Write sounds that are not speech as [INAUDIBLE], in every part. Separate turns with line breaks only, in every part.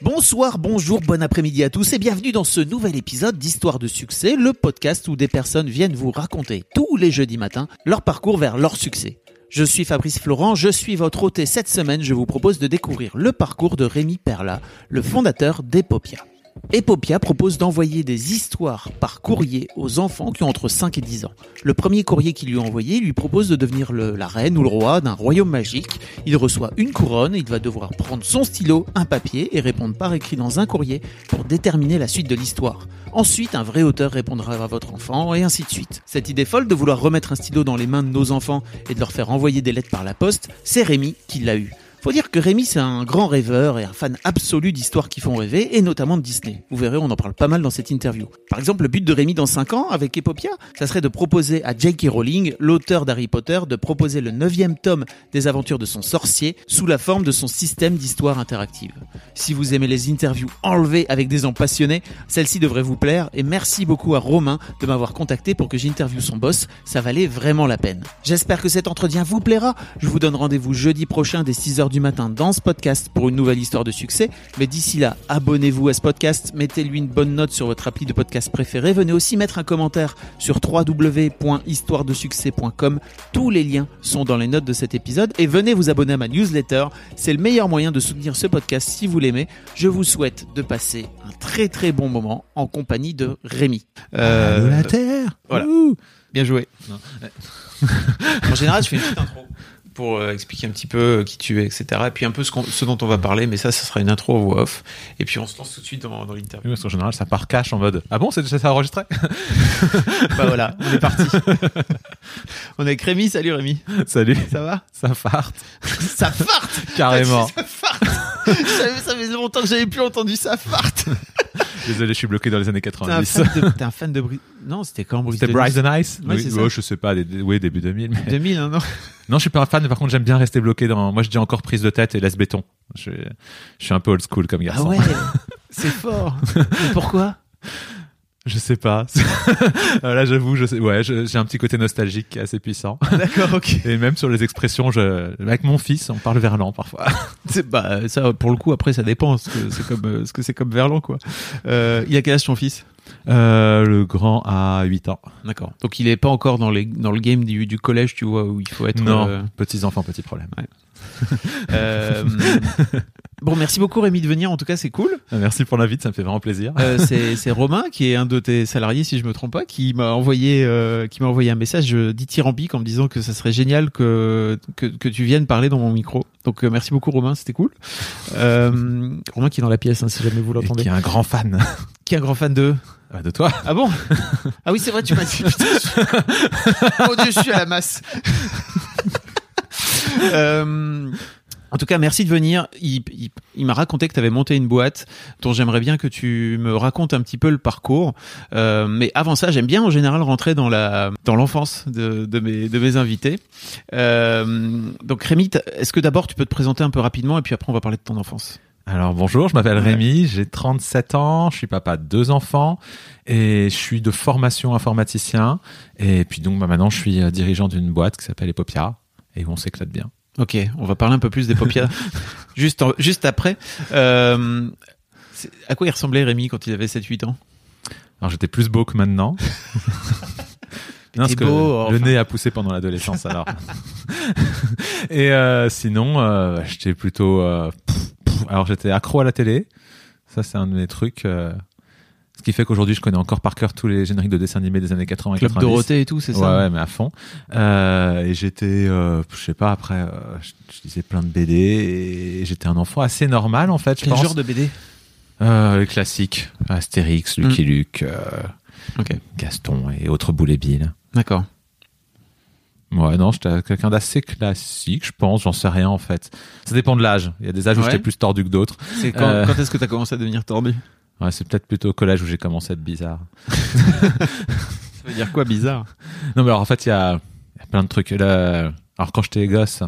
Bonsoir, bonjour, bon après-midi à tous et bienvenue dans ce nouvel épisode d'Histoire de succès, le podcast où des personnes viennent vous raconter tous les jeudis matins leur parcours vers leur succès. Je suis Fabrice Florent, je suis votre hôte et cette semaine je vous propose de découvrir le parcours de Rémi Perla, le fondateur d'Epopia. Epopia propose d'envoyer des histoires par courrier aux enfants qui ont entre 5 et 10 ans. Le premier courrier qu'il lui a envoyé lui propose de devenir la reine ou le roi d'un royaume magique. Il reçoit une couronne, il va devoir prendre son stylo, un papier et répondre par écrit dans un courrier pour déterminer la suite de l'histoire. Ensuite, un vrai auteur répondra à votre enfant et ainsi de suite. Cette idée folle de vouloir remettre un stylo dans les mains de nos enfants et de leur faire envoyer des lettres par la poste, c'est Rémi qui l'a eu. Faut dire que Rémi, c'est un grand rêveur et un fan absolu d'histoires qui font rêver, et notamment de Disney. Vous verrez, on en parle pas mal dans cette interview. Par exemple, le but de Rémi dans 5 ans, avec Epopia, ça serait de proposer à J.K. Rowling, l'auteur d'Harry Potter, de proposer le neuvième tome des aventures de son sorcier, sous la forme de son système d'histoire interactive. Si vous aimez les interviews enlevées avec des gens passionnés, celle-ci devrait vous plaire, et merci beaucoup à Romain de m'avoir contacté pour que j'interviewe son boss, ça valait vraiment la peine. J'espère que cet entretien vous plaira, je vous donne rendez-vous jeudi prochain dès 6h du matin dans ce podcast pour une nouvelle histoire de succès, mais d'ici là, abonnez-vous à ce podcast, mettez-lui une bonne note sur votre appli de podcast préféré, venez aussi mettre un commentaire sur www.histoiredesuccès.com, tous les liens sont dans les notes de cet épisode, et venez vous abonner à ma newsletter, c'est le meilleur moyen de soutenir ce podcast si vous l'aimez. Je vous souhaite de passer un très très bon moment en compagnie de Rémi. Euh,
la terre
voilà.
Ouh.
Bien joué. [LAUGHS] en général, je fais une petite intro pour euh, expliquer un petit peu euh, qui tu es, etc. Et puis un peu ce, qu'on- ce dont on va parler, mais ça, ça sera une intro en voix off. Et puis on se lance tout de suite dans, dans l'interview.
Oui, parce qu'en général, ça part cash en mode Ah bon, c'est déjà ça enregistré? [LAUGHS]
Bah voilà, on est parti. [LAUGHS] on est avec Rémi. Salut Rémi.
Salut,
Ça va?
Ça farte.
Ça farte?
Carrément.
Ça farte [LAUGHS] Ça ça fait longtemps que j'avais plus entendu ça farte
Désolé, je suis bloqué dans les années
T'es un
90.
fan de, t'es un fan de Bri- Non, c'était quand Brise
C'était Bryce Nice
Ouais,
Oui, je sais pas, des- oui, début 2000. mais-
2000, hein, non [LAUGHS]
Non, je suis pas un fan, mais par contre, j'aime bien rester bloqué dans. Moi, je dis encore prise de tête et laisse béton. Je, je suis un peu old school comme
Ah
garçon.
ouais [LAUGHS] C'est fort Mais pourquoi?
Je sais pas. [LAUGHS] Euh, Là, j'avoue, je sais. Ouais, j'ai un petit côté nostalgique assez puissant.
D'accord, ok. [LAUGHS]
Et même sur les expressions, je, avec mon fils, on parle verlan parfois. [LAUGHS]
Bah ça pour le coup après ça dépend ce que c'est comme euh, ce que c'est comme Verlan quoi. Euh, il a quel âge ton fils?
Euh, le grand a 8 ans.
D'accord. Donc il est pas encore dans les dans le game du, du collège tu vois où il faut être
Non,
euh,
petits enfants, petits problèmes. [LAUGHS]
euh, Bon merci beaucoup Rémi de venir en tout cas c'est cool.
Merci pour l'invite, ça me fait vraiment plaisir.
Euh, c'est Romain qui est un de tes salariés si je me trompe pas qui m'a envoyé euh, qui m'a envoyé un message dithyrambique en me disant que ça serait génial que que, que tu viennes parler dans mon micro. Donc euh, merci beaucoup Romain c'était cool. Romain qui est dans la pièce hein, si jamais vous l'entendez.
qui est un grand fan
Qui est un grand fan de
Ah, de toi.
Ah bon? [LAUGHS] Ah oui, c'est vrai, tu m'as dit. Putain, je... [LAUGHS] Mon Dieu, je suis à la masse. [LAUGHS] Euh, en tout cas, merci de venir. Il, il- il m'a raconté que tu avais monté une boîte dont j'aimerais bien que tu me racontes un petit peu le parcours. Euh, mais avant ça, j'aime bien en général rentrer dans la dans l'enfance de, de mes de mes invités. Euh, donc Rémi, est-ce que d'abord tu peux te présenter un peu rapidement et puis après on va parler de ton enfance?
Alors bonjour, je m'appelle
Ouais.
Rémi, j'ai 37 ans, je suis papa de deux enfants et je suis de formation informaticien. Et puis donc bah, maintenant je suis euh, dirigeant d'une boîte qui s'appelle Epopia et où on s'éclate bien.
Ok, on va parler un peu plus des [LAUGHS] paupières juste, en- juste après. Euh, à quoi il ressemblait Rémi quand il avait 7-8 ans?
Alors j'étais plus beau que maintenant. [LAUGHS] Non, parce
T'es
que
beau,
le nez a poussé pendant l'adolescence alors. [LAUGHS] et euh, sinon, euh, j'étais plutôt. euh, pff, alors j'étais accro à la télé. Ça c'est un de mes trucs. euh, ce qui fait qu'aujourd'hui je connais encore par cœur tous les génériques de dessins animés des années 80 et
Club
90.
Dorothée et tout, c'est ça
ouais, mais à fond. Euh, et j'étais, euh, je sais pas, après, euh, je, je lisais plein de BD et j'étais un enfant assez normal en fait. Je
Quel
pense.
genre de BD
Euh, les classiques, Astérix, Lucky Luke, euh,
Ok,
Gaston et autres boulet billes.
d'accord.
Ouais, non, j'étais quelqu'un d'assez classique, je pense, j'en sais rien en fait. Ça dépend de l'âge. Il y a des âges où
Ouais.
j'étais plus tordu que d'autres.
C'est quand,
Euh.
quand est-ce que tu as commencé à devenir tordu?
Ouais, c'est peut-être plutôt au collège où j'ai commencé à être bizarre. [LAUGHS]
Ça veut dire quoi bizarre?
Non, mais alors en fait, il y a, il y a plein de trucs. Là, alors quand j'étais gosse,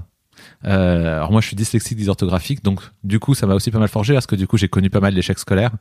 euh, alors moi je suis dyslexique dysorthographique, donc du coup ça m'a aussi pas mal forgé parce que du coup j'ai connu pas mal d'échecs scolaires.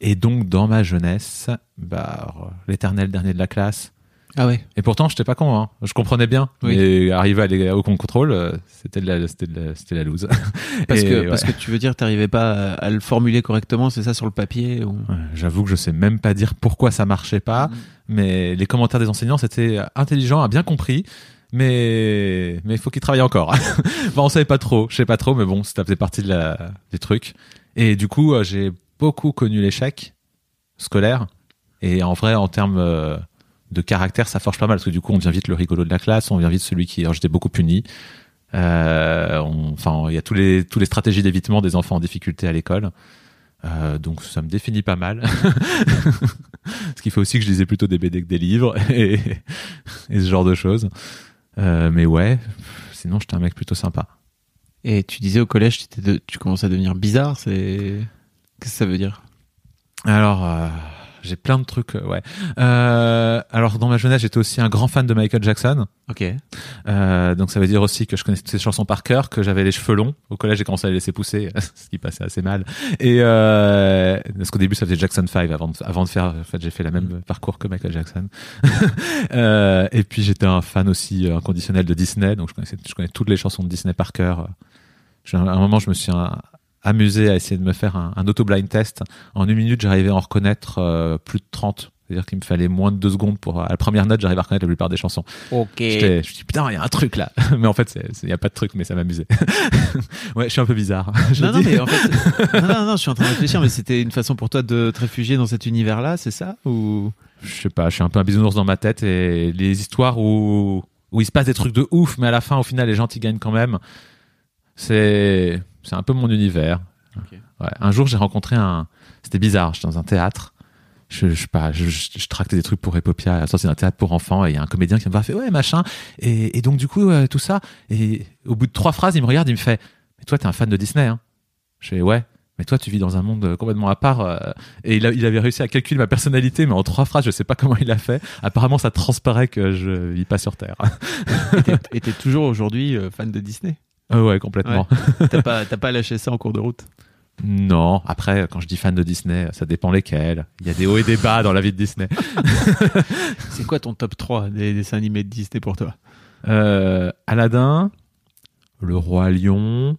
Et donc dans ma jeunesse, bah, l'éternel dernier de la classe.
Ah ouais.
Et pourtant j'étais pas con, hein. je comprenais bien.
Oui.
Mais arrivé à aller au contrôle, euh, c'était de la, c'était la, la loose. [LAUGHS]
Parce
Et,
que
ouais.
parce que tu veux dire t'arrivais pas à, à le formuler correctement, c'est ça sur le papier ou...
Ouais, J'avoue que je sais même pas dire pourquoi ça marchait pas,
Mhm.
mais les commentaires des enseignants c'était intelligent, a bien compris, mais mais il faut qu'il travaille encore. [LAUGHS] enfin, on savait pas trop, je sais pas trop, mais bon, ça faisait partie de la des trucs. Et du coup, euh, j'ai beaucoup connu l'échec scolaire, et en vrai, en termes euh, de caractère, ça forge pas mal parce que du coup, on devient vite le rigolo de la classe, on devient vite celui qui, alors j'étais beaucoup puni. Euh, on- Enfin, il y a tous les tous les stratégies d'évitement des enfants en difficulté à l'école. Euh, donc ça me définit pas mal. [LAUGHS] ce qui fait aussi que je lisais plutôt des BD que des livres [LAUGHS] et, et ce genre de choses. Euh, mais ouais, sinon j'étais un mec plutôt sympa.
Et tu disais au collège tu, de- tu commençais à devenir bizarre, c'est qu'est-ce que ça veut dire?
Alors euh, j'ai plein de trucs, euh, ouais. Euh, alors dans ma jeunesse j'étais aussi un grand fan de Michael Jackson.
Ok.
Euh, donc ça veut dire aussi que je connaissais ses chansons par cœur, que j'avais les cheveux longs. Au collège, j'ai commencé à les laisser pousser, [LAUGHS] ce qui passait assez mal. Et euh, parce qu'au début, ça faisait Jackson 5 avant de, avant de faire. En fait, j'ai fait la même parcours que Michael Jackson. [LAUGHS] euh, et puis j'étais un fan aussi euh, inconditionnel de Disney, donc je connaissais, je connais toutes les chansons de Disney par cœur. À un moment, je me suis euh, amusé à essayer de me faire un, un auto-blind test. En une minute, j'arrivais à en reconnaître euh, plus de 30. C'est-à-dire qu'il me fallait moins de deux secondes pour, à la première note, j'arrivais à reconnaître la plupart des chansons.
Ok.
Je me dis putain, il y a un truc là. [LAUGHS] mais en fait, il n'y a pas de truc, mais ça m'amusait. [LAUGHS] ouais, je suis un peu bizarre. [LAUGHS]
Non, non, mais en fait, non, non, non, je suis en train de réfléchir, mais c'était une façon pour toi de te réfugier dans cet univers-là, c'est ça Ou?
Je sais pas, je suis un peu un bisounours dans ma tête et les histoires où, où il se passe des trucs de ouf, mais à la fin, au final, les gens qui gagnent quand même, c'est, c'est un peu mon univers. Ouais. Un jour, j'ai rencontré un, c'était bizarre, j'étais dans un théâtre. Je, je sais pas, je, je, je tractais des trucs pour Epopia, sortie d'un théâtre pour enfants, et il y a un comédien qui me fait, ouais, machin. Et, et donc, du coup, euh, tout ça. Et au bout de trois phrases, il me regarde, il me fait, mais toi, t'es un fan de Disney, hein? Je fais, ouais. Mais toi, tu vis dans un monde euh, complètement à part. euh, et il, a- il avait réussi à calculer ma personnalité, mais en trois phrases, je sais pas comment il a fait. Apparemment, ça transparaît que je vis pas sur Terre.
et t'es- [LAUGHS] et t'es toujours aujourd'hui euh, fan de Disney?
Ah ouais, complètement. [LAUGHS]
T'as pas, t'as pas lâché ça en cours de route?
Non, après, quand je dis fan de Disney, ça dépend lesquels. Il y a des hauts et des bas dans la vie de Disney. [LAUGHS]
C'est quoi ton top 3 des dessins animés de Disney pour toi?
Euh, Aladdin, Le Roi Lion.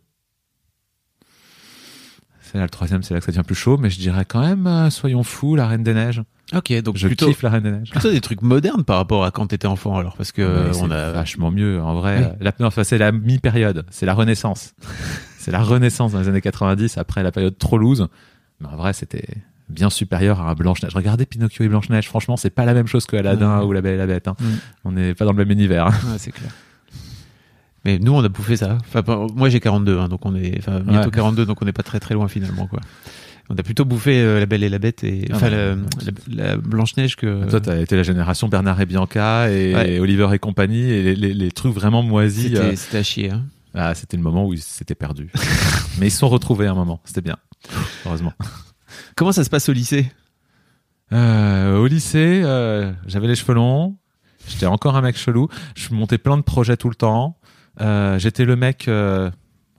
Là le troisième, c'est là que ça devient plus chaud, mais je dirais quand même, euh, soyons fous, La Reine des Neiges.
Ok, donc
Je
plutôt,
kiffe La Reine des Neiges.
plutôt des trucs modernes par rapport à quand t'étais enfant alors, parce que euh,
c'est
on a.
vachement mieux, en vrai.
Oui.
La, non, enfin, c'est la mi-période, c'est la Renaissance. [LAUGHS] c'est la Renaissance dans les années 90, après la période trop loose. Mais en vrai, c'était bien supérieur à un Blanche-Neige. Regardez Pinocchio et Blanche-Neige, franchement, c'est pas la même chose que Aladdin ou La Belle et la Bête. hein.
Mm.
On n'est pas dans le même univers. hein.
C'est clair. Mais nous, on a bouffé ça. Enfin, moi, j'ai 42, hein, donc on est, enfin, bientôt
Ouais.
42, donc on n'est pas très très loin finalement, quoi. On a plutôt bouffé euh, La Belle et la Bête et
Ah
enfin
ouais.
la, la Blanche Neige que.
Toi, t'as été la génération Bernard et Bianca et
Ouais.
Oliver et compagnie et les, les- les trucs vraiment moisis.
C'était
euh,
c'était à chier. Hein.
ah, c'était le moment où ils s'étaient perdus. [LAUGHS] Mais ils se sont retrouvés à un moment. C'était bien. Heureusement.
Comment ça se passe au lycée?
Euh, au lycée, euh, j'avais les cheveux longs. J'étais encore un mec chelou. Je montais plein de projets tout le temps. Euh, J'étais le mec. euh,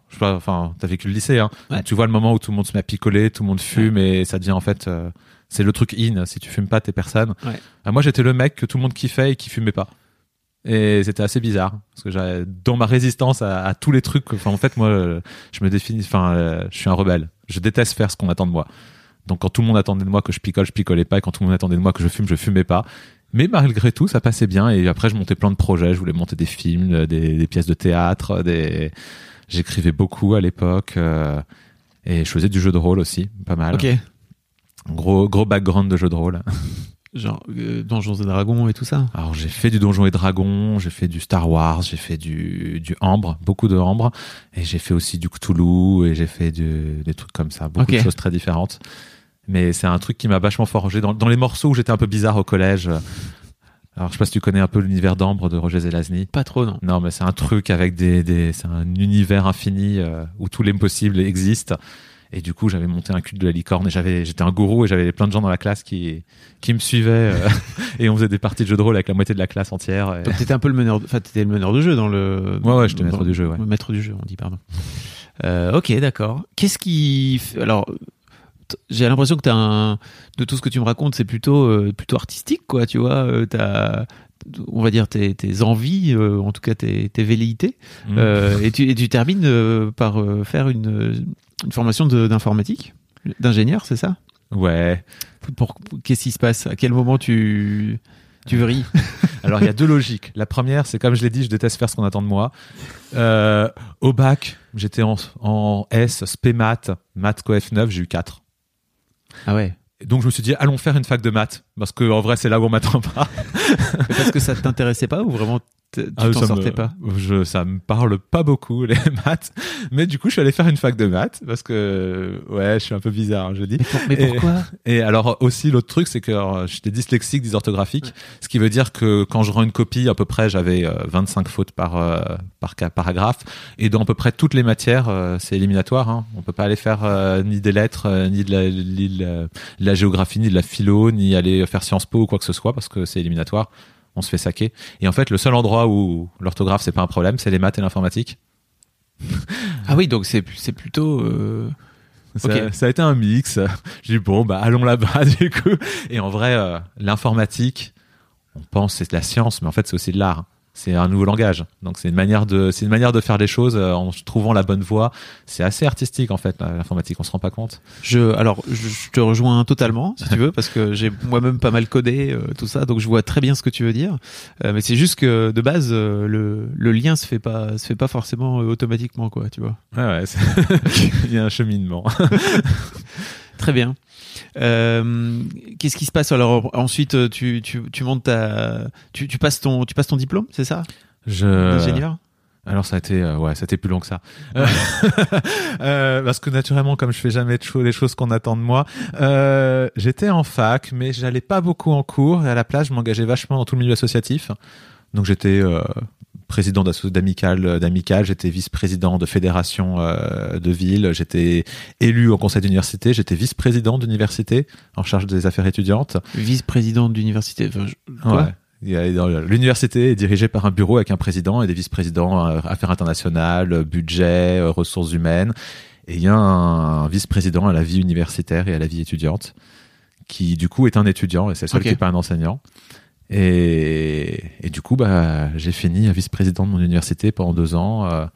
je sais pas, enfin, t'as vécu le lycée, hein.
Ouais.
Donc, tu vois le moment où tout le monde se met à picoler, tout le monde fume et ça devient en fait. euh, c'est le truc in. Si tu fumes pas, t'es personne.
Ouais.
Euh, moi, j'étais le mec que tout le monde kiffait et qui fumait pas. Et c'était assez bizarre parce que j'avais dans ma résistance à, à tous les trucs. Enfin, en fait, moi, je me définis. Enfin, je suis un rebelle. Je déteste faire ce qu'on attend de moi. Donc, quand tout le monde attendait de moi que je picole, je picolais pas. Et quand tout le monde attendait de moi que je fume, je fumais pas. Mais malgré tout, ça passait bien. Et après, je montais plein de projets. Je voulais monter des films, euh, des, des pièces de théâtre, des. J'écrivais beaucoup à l'époque. euh, et je faisais du jeu de rôle aussi, pas mal.
Ok.
Gros, gros background de jeu de rôle. [LAUGHS]
Genre euh, Donjons et Dragons et tout ça.
Alors j'ai fait du Donjon et Dragon, j'ai fait du Star Wars, j'ai fait du, du Ambre, beaucoup de Ambre, et j'ai fait aussi du Cthulhu, et j'ai fait du- des trucs comme ça, beaucoup de choses très différentes. Mais c'est un truc qui m'a vachement forgé dans, dans les morceaux où j'étais un peu bizarre au collège. Alors, je sais pas si tu connais un peu l'univers d'Ambre de Roger Zelazny.
Pas trop, non.
Non, mais c'est un truc avec des, des c'est un univers infini euh, où tous les possibles existent. Et du coup, j'avais monté un culte de la licorne et j'avais, j'étais un gourou et j'avais plein de gens dans la classe qui, qui me suivaient euh, [LAUGHS] et on faisait des parties de jeux de rôle avec la moitié de la classe entière. et-
Donc, T'étais un peu le meneur, enfin t'étais le meneur de jeu dans le.
Ouais, ouais, j'étais maître du jeu, ouais.
Maître du jeu, on dit pardon. Euh, ok, d'accord. Qu'est-ce qui, alors, j'ai l'impression que t'as un, de tout ce que tu me racontes, c'est plutôt, euh, plutôt artistique, quoi. Tu vois, euh, t'as, on va dire tes, tes envies, euh, en tout cas tes, tes velléités,
Mm.
Et tu, et tu termines par faire une, une formation de- d'informatique, d'ingénieur, c'est ça?
Ouais.
pour, pour- Qu'est-ce qui se passe? À quel moment tu, tu vrilles? [LAUGHS]
Alors, il y a deux logiques. La première, c'est comme je l'ai dit, je déteste faire ce qu'on attend de moi. Euh, au bac, j'étais en, en S, spé maths, maths coef 9, j'ai eu 4.
Ah ouais.
Donc, je me suis dit, allons faire une fac de maths. Parce que, en vrai, c'est là où on m'attend pas. [LAUGHS]
Parce que ça t'intéressait pas ou vraiment tu
Ah,
t'en sortais
me-
pas
je, Ça me parle pas beaucoup, les [LAUGHS] maths. Mais du coup, je suis allé faire une fac de maths. Parce que, ouais, je suis un peu bizarre, hein, je dis.
Mais, pour- mais
Et-
pourquoi?
Et alors aussi l'autre truc c'est que alors, j'étais dyslexique, dysorthographique, ce qui veut dire que quand je rends une copie, à peu près j'avais euh, 25 fautes par euh, par paragraphe et dans à peu près toutes les matières euh, c'est éliminatoire. Hein. On peut pas aller faire euh, ni des lettres, euh, ni de la, ni de la- de la géographie, ni de la philo, ni aller faire Sciences Po ou quoi que ce soit parce que c'est éliminatoire. On se fait saquer. Et en fait, le seul endroit où l'orthographe c'est pas un problème, c'est les maths et l'informatique.
Ah oui, donc c'est c'est plutôt. euh,
ça a été un mix. [LAUGHS] J'ai dit bon bah allons là-bas [LAUGHS] du coup. Et en vrai, euh, l'informatique, on pense c'est de la science, mais en fait c'est aussi de l'art. C'est un nouveau langage. Donc c'est une manière de, c'est une manière de faire les choses euh, en trouvant la bonne voie. C'est assez artistique en fait l'informatique. On se rend pas compte.
Je, alors, je, te rejoins totalement, si tu veux, parce que j'ai moi-même pas mal codé euh, tout ça, donc je vois très bien ce que tu veux dire. Euh, mais c'est juste que de base, euh, le, le lien se fait pas, se fait pas forcément euh, automatiquement, quoi, tu vois.
Ouais [LAUGHS] Il y a un cheminement. [LAUGHS]
Très bien. Euh, Qu'est-ce qui se passe alors ensuite euh, tu, tu, tu montes ta, tu, tu passes ton, tu passes ton diplôme, c'est ça,
Je.
d'ingénieur
Alors ça a été euh, ouais, ça a été plus long que ça. [LAUGHS] Euh, parce que naturellement comme je fais jamais de cho- les choses qu'on attend de moi, j'étais en fac mais j'allais pas beaucoup en cours et à la place je m'engageais vachement dans tout le milieu associatif. Donc j'étais président d'amicale d'amicale, j'étais vice-président de fédération euh, de ville, j'étais élu au conseil d'université, j'étais vice-président d'université en charge des affaires étudiantes.
Vice-président d'université. Enfin, quoi
Ouais. L'université est dirigée par un bureau avec un président et des vice-présidents euh, affaires internationales, euh, budget, euh, ressources humaines. Et il y a un, vice-président à la vie universitaire et à la vie étudiante qui du coup est un étudiant et c'est le seul qui n'est pas un enseignant. Et, et du coup, bah, j'ai fini vice-président de mon université pendant deux ans. euh,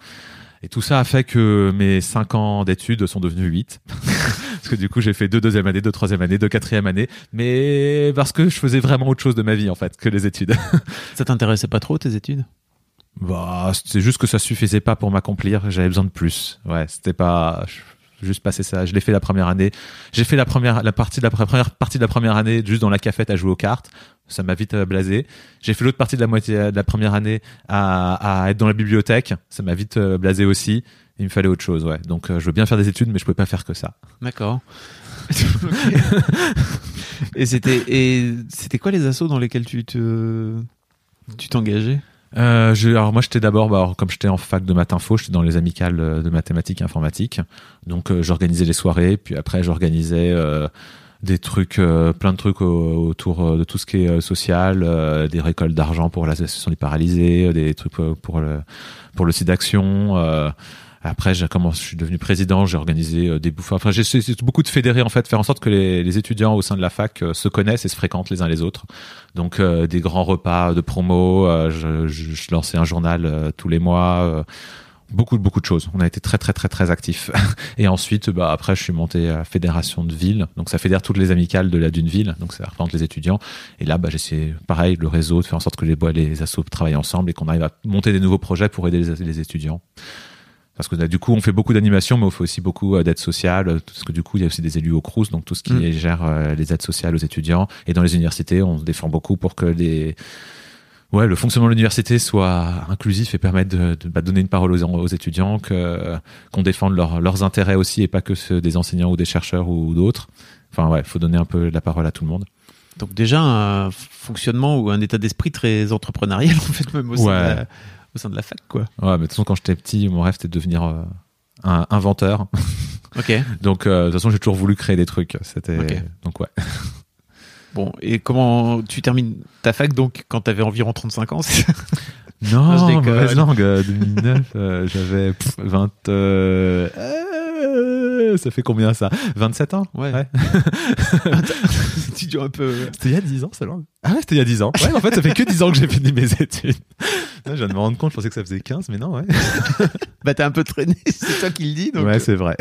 et tout ça a fait que mes cinq ans d'études sont devenus huit. [LAUGHS] parce que du coup, j'ai fait deux deuxième année, deux troisième année, deux quatrième année. Mais parce que je faisais vraiment autre chose de ma vie, en fait, que les études. [LAUGHS]
Ça t'intéressait pas trop tes études?
Bah, c'est juste que ça suffisait pas pour m'accomplir. J'avais besoin de plus. Ouais, c'était pas juste passer ça. Je l'ai fait la première année. J'ai fait la première, la partie de la première partie de la première année juste dans la cafette à jouer aux cartes. Ça m'a vite euh, blasé. J'ai fait l'autre partie de la moitié de la première année à, à être dans la bibliothèque. Ça m'a vite euh, blasé aussi. Il me fallait autre chose, ouais. Donc, euh, je veux bien faire des études, mais je pouvais pas faire que ça.
D'accord. [LAUGHS] et c'était et c'était quoi les assos dans lesquels tu te tu t'engageais?
Euh, je, alors moi j'étais d'abord, bah, comme j'étais en fac de maths info, j'étais dans les amicales euh, de mathématiques et informatique. Donc euh, j'organisais les soirées, puis après j'organisais euh, des trucs, plein de trucs au- autour de tout ce qui est social, des récoltes d'argent pour l'association des paralysés, des trucs pour le pour le site d'action. Après, j'ai commencé, je suis devenu président, j'ai organisé euh, des bouffées. Enfin, j'ai beaucoup de fédérer en fait, faire en sorte que les, les étudiants au sein de la fac euh, se connaissent et se fréquentent les uns les autres. Donc euh, des grands repas de promo, euh, je, je, je lançais un journal euh, tous les mois, euh, beaucoup beaucoup de choses. On a été très très très très actifs. [LAUGHS] Et ensuite, bah après, je suis monté à fédération de ville, donc ça fédère toutes les amicales de la d'une ville, donc ça représente les étudiants. Et là, bah j'essaie pareil le réseau de faire en sorte que les bois, les assos travaillent ensemble et qu'on arrive à monter des nouveaux projets pour aider les, les étudiants. Parce que du coup, on fait beaucoup d'animations, mais on fait aussi beaucoup euh, d'aide sociale. euh, Parce que du coup, il y a aussi des élus au Crous, donc tout ce qui
Mm.
gère euh, les aides sociales aux étudiants. Et dans les universités, on se défend beaucoup pour que les ouais, le fonctionnement de l'université soit inclusif et permette de, de bah, donner une parole aux, aux étudiants, que qu'on défende leurs leurs intérêts aussi et pas que ceux des enseignants ou des chercheurs ou, d'autres. Enfin ouais, faut donner un peu la parole à tout le monde.
Donc déjà un fonctionnement ou un état d'esprit très entrepreneurial [LAUGHS] en fait même au sein,
Ouais.
Au sein de la fac quoi.
Ouais, mais de toute façon, quand j'étais petit, mon rêve c'était de devenir euh, un inventeur. [LAUGHS]
Ok.
Donc, euh, de toute façon, j'ai toujours voulu créer des trucs. C'était
Ok.
donc ouais. [LAUGHS]
Bon et comment tu termines ta fac donc quand t'avais environ 35 ans c'est ça?
Non,
je déconne.
mauvaise langue. euh, 2009, euh, j'avais pff, 20. euh, euh, ça fait combien ça? 27 ans?
Ouais. [LAUGHS] Tu dis un peu.
C'était il y a 10 ans, langue Ah ouais, c'était il y a 10 ans. Ouais, en fait, ça fait que 10 ans que j'ai fini mes études. Là, je viens de me rendre compte, je pensais que ça faisait 15, mais non, ouais. [LAUGHS]
Bah t'as un peu traîné, c'est toi qui le dis. Donc
ouais, c'est vrai.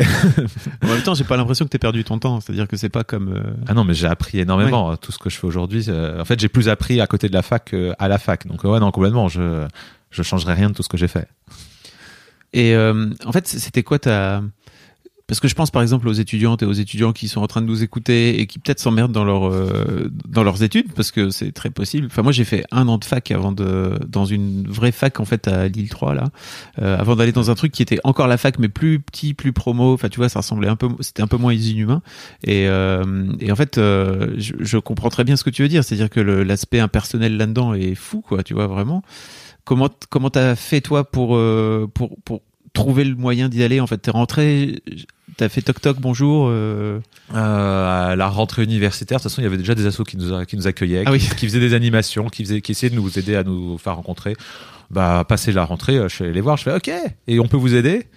en même temps j'ai pas l'impression que t'aies perdu ton temps. C'est-à-dire que c'est pas comme. euh,
Ah non, mais j'ai appris énormément. Tout ce que je fais aujourd'hui, euh, en fait, j'ai plus appris à côté de la fac qu'à la fac. Donc, ouais, non, complètement. Je, je changerai rien de tout ce que j'ai fait.
Et euh, en fait, c'était quoi ta parce que je pense par exemple aux étudiantes et aux étudiants qui sont en train de nous écouter et qui peut-être s'emmerdent dans leur euh, dans leurs études parce que c'est très possible. Enfin moi j'ai fait un an de fac avant de dans une vraie fac en fait à Lille 3 là euh, avant d'aller dans un truc qui était encore la fac mais plus petit, plus promo. Enfin tu vois ça ressemblait un peu c'était un peu moins inhumain et euh, et en fait euh, je, je comprends très bien ce que tu veux dire, c'est-à-dire que l'aspect impersonnel là-dedans est fou quoi, tu vois vraiment. Comment comment t'as fait toi pour euh, pour pour trouver le moyen d'y aller en fait t'es rentré t'as fait toc toc bonjour euh...
Euh, à la rentrée universitaire, de toute façon, il y avait déjà des assos qui nous, a- qui nous accueillaient,
Ah
qui,
oui.
qui faisaient des animations, qui, faisaient, qui essayaient de nous aider à nous faire rencontrer. Bah, passer la rentrée, euh, je suis allé les voir, je fais OK, et on peut vous aider.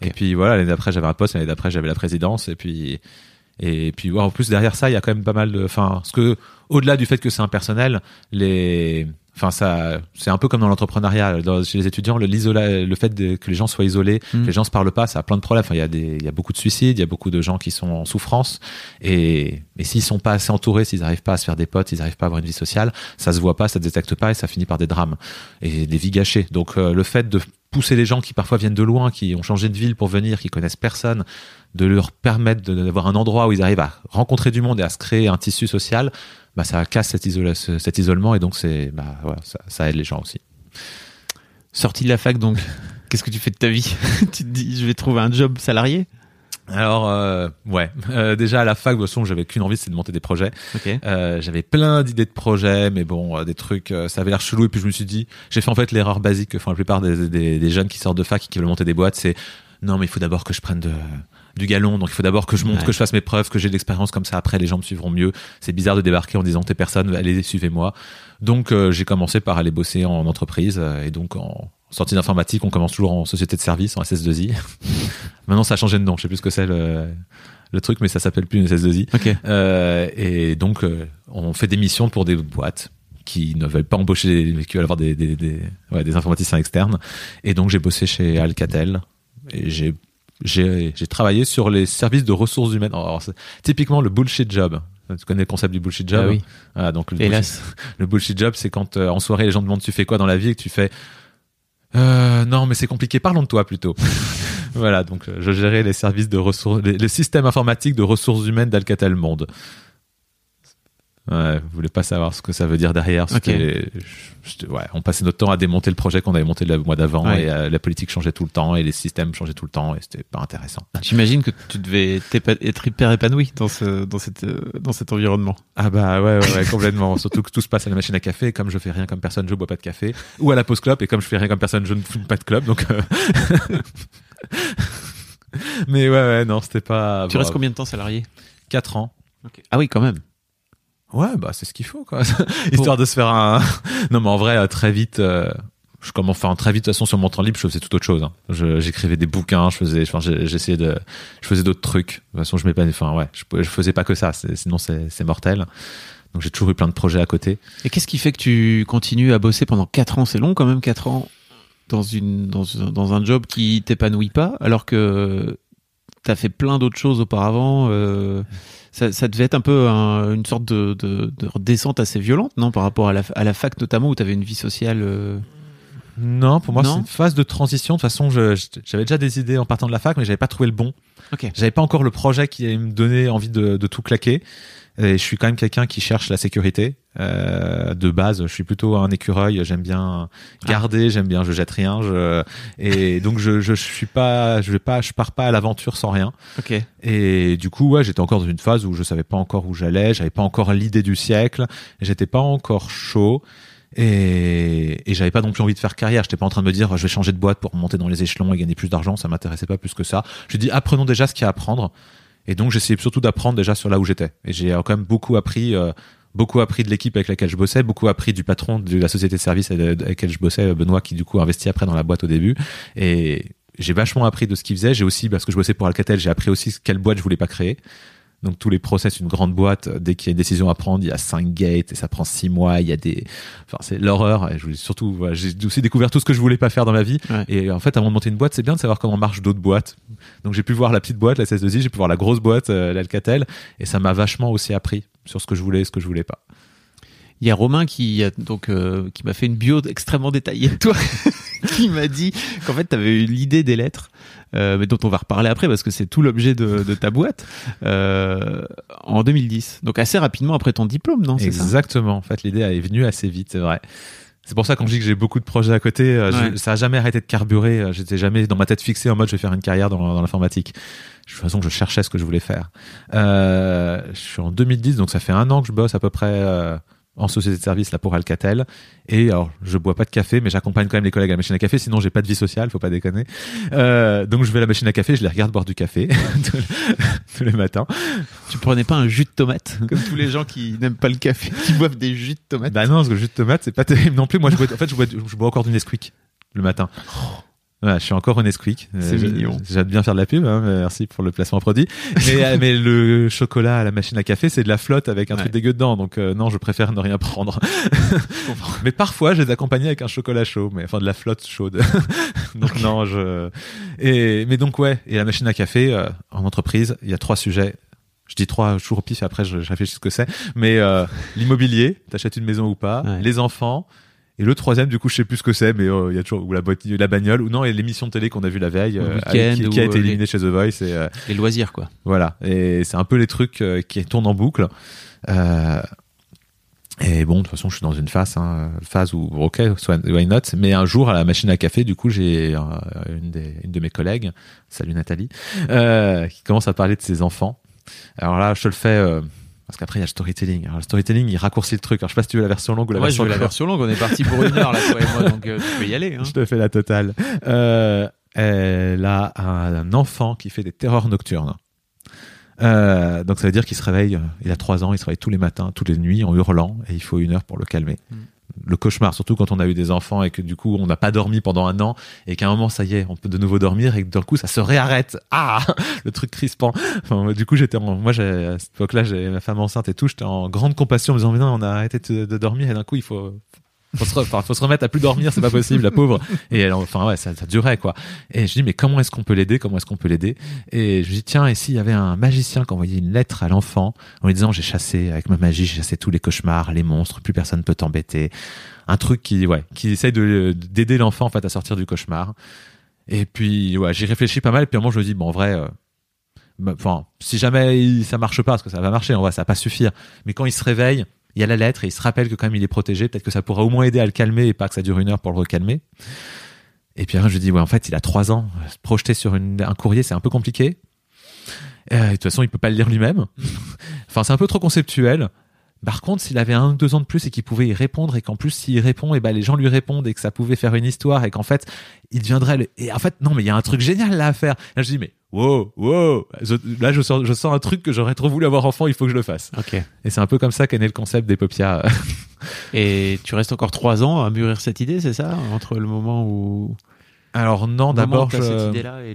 Et puis voilà, l'année d'après, j'avais un poste, l'année d'après, j'avais la présidence, et puis. Et puis, ouais, en plus, derrière ça, il y a quand même pas mal de. Enfin, parce que, au-delà du fait que c'est impersonnel, les. Enfin, ça, c'est un peu comme dans l'entrepreneuriat, chez les étudiants, le, le fait de- que les gens soient isolés,
Mm.
que les gens se parlent pas, ça a plein de problèmes. Enfin, il y a des, il y a beaucoup de suicides, il y a beaucoup de gens qui sont en souffrance, et, et s'ils sont pas assez entourés, s'ils n'arrivent pas à se faire des potes, s'ils n'arrivent pas à avoir une vie sociale, ça se voit pas, ça se détecte pas, et ça finit par des drames et des vies gâchées. Donc, euh, le fait de pousser les gens qui parfois viennent de loin, qui ont changé de ville pour venir, qui connaissent personne, de leur permettre d'avoir un endroit où ils arrivent à rencontrer du monde et à se créer un tissu social, bah ça casse cet, isola- cet isolement et donc c'est bah voilà, ça, ça aide les gens aussi.
sorti de la fac donc [LAUGHS] qu'est-ce que tu fais de ta vie [LAUGHS] tu te dis je vais trouver un job salarié?
Alors euh, ouais, Euh, déjà à la fac de toute façon j'avais qu'une envie c'est de monter des projets.
ok
Euh, j'avais plein d'idées de projets, mais bon, des trucs, ça avait l'air chelou. Et puis je me suis dit, j'ai fait en fait l'erreur basique que font la plupart des, des, des jeunes qui sortent de fac et qui veulent monter des boîtes, c'est non, mais il faut d'abord que je prenne de, du galon, donc il faut d'abord que je monte,
Ouais.
que je fasse mes preuves, que j'ai de l'expérience comme ça. Après, les gens me suivront mieux. C'est bizarre de débarquer en disant t'es personne, allez suivez-moi. Donc euh, j'ai commencé par aller bosser en entreprise euh, et donc en sortie d'informatique, on commence toujours en société de service, en SS2I. [LAUGHS] Maintenant, ça a changé de nom. Je sais plus ce que c'est le, le truc, mais ça s'appelle plus une SS2I.
ok
Euh, et donc, euh, on fait des missions pour des boîtes qui ne veulent pas embaucher, qui veulent avoir des, des, des, ouais, des informaticiens externes. Et donc, j'ai bossé chez Alcatel et j'ai j'ai travaillé sur les services de ressources humaines. Alors, typiquement le bullshit job. Tu connais le concept du bullshit job?
Ah oui.
Voilà, donc le
hélas
bullshit, [LAUGHS] le bullshit job, c'est quand euh, en soirée les gens te demandent tu fais quoi dans la vie? Et que tu fais euh, non mais c'est compliqué, parlons de toi plutôt. [LAUGHS] voilà, donc euh, je gérais les services de ressources, les- le système informatique de ressources humaines d'Alcatel Monde. Ouais, vous voulez pas savoir ce que ça veut dire derrière. parce
Ok.
que les- je- je- ouais, on passait notre temps à démonter le projet qu'on avait monté le mois d'avant
Ouais.
et euh, la politique changeait tout le temps et les systèmes changeaient tout le temps et c'était pas intéressant.
j'imagine que tu devais être hyper épanoui dans ce dans cette euh, dans cet environnement
Ah bah ouais, ouais, ouais, complètement. [LAUGHS] Surtout que tout se passe à la machine à café. Et comme je fais rien comme personne, je bois pas de café. Ou à la pause clope. Et comme je fais rien comme personne, je ne fume pas de clope. Donc. euh, [LAUGHS] Mais ouais, ouais, non, c'était pas.
tu restes combien de temps salarié?
4 ans.
ah oui quand même
Ouais, bah c'est ce qu'il faut, quoi. [LAUGHS] Histoire de se faire un. [LAUGHS] non, mais en vrai, euh, très vite. euh, Je commence, enfin très vite de toute façon sur mon temps libre, je faisais tout autre chose. hein. J'écrivais des bouquins, je faisais, enfin, j'essayais de, je faisais d'autres trucs. De toute façon, je m'épanouis. Enfin ouais, je, faisais pas que ça. Sinon, c'est mortel. Donc j'ai toujours eu plein de projets à côté.
et qu'est-ce qui fait que tu continues à bosser pendant 4 ans? C'est long quand même 4 ans dans une dans, dans un job qui t'épanouit pas alors que t'as fait plein d'autres choses auparavant euh, ça, ça devait être un peu un- une sorte de, de, de descente assez violente non par rapport à la, à la fac notamment où t'avais une vie sociale euh,
Non, pour moi, c'est une phase de transition. De toute façon, j'avais déjà des idées en partant de la fac, mais j'avais pas trouvé le bon.
Ok.
J'avais pas encore le projet qui allait me donner envie de, de tout claquer. Et je suis quand même quelqu'un qui cherche la sécurité. Euh, de base, je suis plutôt un écureuil. J'aime bien garder, j'aime bien, je jette rien. Je, et donc je, je, suis pas, je vais pas, je pars pas à l'aventure sans rien.
Ok.
Et du coup, ouais, j'étais encore dans une phase où je savais pas encore où j'allais, j'avais pas encore l'idée du siècle, j'étais pas encore chaud. Et, et j'avais pas non plus envie de faire carrière. J'étais pas en train de me dire je vais changer de boîte pour monter dans les échelons et gagner plus d'argent. Ça m'intéressait pas plus que ça. Je dis apprenons déjà ce qu'il y a à apprendre. Et donc j'essayais surtout d'apprendre déjà sur là où j'étais. Et j'ai quand même beaucoup appris. Euh, beaucoup appris de l'équipe avec laquelle je bossais, beaucoup appris du patron de la société de service avec laquelle je bossais, Benoît, qui du coup investit après dans la boîte au début. Et j'ai vachement appris de ce qu'il faisait. J'ai aussi, parce que je bossais pour Alcatel, j'ai appris aussi quelle boîte je voulais pas créer. Donc tous les process, une grande boîte, dès qu'il y a une décision à prendre, il y a cinq gates et ça prend six mois. Il y a des, enfin c'est l'horreur. Et je surtout, j'ai aussi découvert tout ce que je voulais pas faire dans ma vie. Et en fait, avant de monter une boîte, c'est bien de savoir comment marchent d'autres boîtes. Donc j'ai pu voir la petite boîte, la 16 2 j'ai pu voir la grosse boîte, euh, l'Alcatel, et ça m'a vachement aussi appris sur ce que je voulais et ce que je voulais pas.
Il y a Romain qui donc euh, qui m'a fait une bio extrêmement détaillée de [LAUGHS] toi, qui m'a dit qu'en fait tu avais eu l'idée des lettres euh, mais dont on va reparler après parce que c'est tout l'objet de, de, ta boîte, euh, en 2010. Donc assez rapidement après ton diplôme, non
Exactement. en fait, l'idée est venue assez vite, c'est vrai. C'est pour ça quand je dis que j'ai beaucoup de projets à côté, euh, ça a jamais arrêté de carburer. Euh, j'étais jamais dans ma tête fixée en mode je vais faire une carrière dans, dans l'informatique. De toute façon, je cherchais ce que je voulais faire. Euh, je suis en 2010, donc ça fait un an que je bosse à peu près euh, en société de service là pour Alcatel. Et alors je bois pas de café mais j'accompagne quand même les collègues à la machine à café. Sinon j'ai pas de vie sociale faut pas déconner. Euh, donc je vais à la machine à café je les regarde boire du café [LAUGHS] tous les matins.
Tu prenais pas un jus de tomate? Comme tous les gens qui n'aiment pas le café qui boivent des jus de tomate.
Bah non parce que le jus de tomate c'est pas [LAUGHS] terrible non plus. Moi je bois en fait je bois, je bois encore du Nesquik le matin. Oh. Ouais, je suis encore au Nesquik.
C'est mignon.
J'aime bien faire de la pub, hein, merci pour le placement produit. mais, euh, mais le chocolat à la machine à café, c'est de la flotte avec un truc dégueu dedans. Donc euh, non, je préfère ne rien prendre. [LAUGHS] mais parfois, je les accompagne avec un chocolat chaud, mais enfin de la flotte chaude. [LAUGHS] donc non, je. Et mais donc ouais, et la machine à café euh, en entreprise, il y a trois sujets je dis trois jours au pif et après je, réfléchis ce que c'est mais euh, l'immobilier t'achètes une maison ou pas les enfants et le troisième, du coup, je sais plus ce que c'est, mais euh, il y a toujours ou la, boîte, la bagnole ou non, et l'émission de télé qu'on a vu la veille,
euh,
qui, a été éliminée chez The Voice. Et, euh,
les loisirs, quoi.
Voilà, et c'est un peu les trucs qui tournent en boucle. et bon, de toute façon, je suis dans une phase, hein, phase où, ok, why not? Mais un jour, à la machine à café, du coup, j'ai une, une de mes collègues, salut Nathalie, qui commence à parler de ses enfants. Alors là, je te le fais parce qu'après, il y a le storytelling. Alors, le storytelling, il raccourcit le truc. Alors, je sais pas si tu veux la version longue ou la
ouais,
version
je veux la version longue. On est parti pour une heure, là, toi et moi, donc euh, tu peux y aller. Hein. [LAUGHS]
Je te fais la totale. Euh, elle a un enfant qui fait des terreurs nocturnes. Euh, donc ça veut dire qu'il se réveille, il a trois ans, il se réveille tous les matins, toutes les nuits en hurlant et il faut une heure pour le calmer. Mm le cauchemar, surtout quand on a eu des enfants et que du coup on n'a pas dormi pendant un an et qu'à un moment ça y est, on peut de nouveau dormir et que d'un coup ça se réarrête. Ah, [LAUGHS] le truc crispant. du coup j'étais, moi à cette époque-là, j'ai ma femme enceinte et tout, j'étais en grande compassion, en me disant non, on a arrêté de dormir et d'un coup il faut, faut se, faut se remettre à plus dormir, c'est pas possible, la pauvre. Et elle, enfin ouais, ça, ça durait quoi. Et je dis mais comment est-ce qu'on peut l'aider? Comment est-ce qu'on peut l'aider? Et je dis tiens, et s'il y avait un magicien qui envoyait une lettre à l'enfant en lui disant j'ai chassé avec ma magie, j'ai chassé tous les cauchemars, les monstres, plus personne peut t'embêter. Un truc qui ouais, qui essaye de d'aider l'enfant en fait à sortir du cauchemar. Et puis ouais, j'y réfléchis pas mal. Et puis un moment je me dis bon en vrai. Euh, bah, enfin, si jamais ça marche pas, parce que ça va marcher, en vrai, ça va pas suffire. Mais quand il se réveille, il y a la lettre et il se rappelle que quand même il est protégé, peut-être que ça pourra au moins aider à le calmer et pas que ça dure une heure pour le recalmer. Et puis après, je dis, ouais, en fait, il a trois ans. Se projeter sur un courrier, c'est un peu compliqué. Euh, de toute façon, il peut pas le lire lui-même. [LAUGHS] enfin, c'est un peu trop conceptuel. Par contre, s'il avait un ou deux ans de plus et qu'il pouvait y répondre et qu'en plus s'il répond, et ben les gens lui répondent et que ça pouvait faire une histoire et qu'en fait il deviendrait le... et en fait non mais il y a un truc génial là à faire. Là je dis mais wow wow là je sens je sens un truc que j'aurais trop voulu avoir enfant, il faut que je le fasse. Et c'est un peu comme ça qu'est né le concept des Popia.
et tu restes encore trois ans à mûrir cette idée, c'est ça? Entre le moment où
alors non, d'abord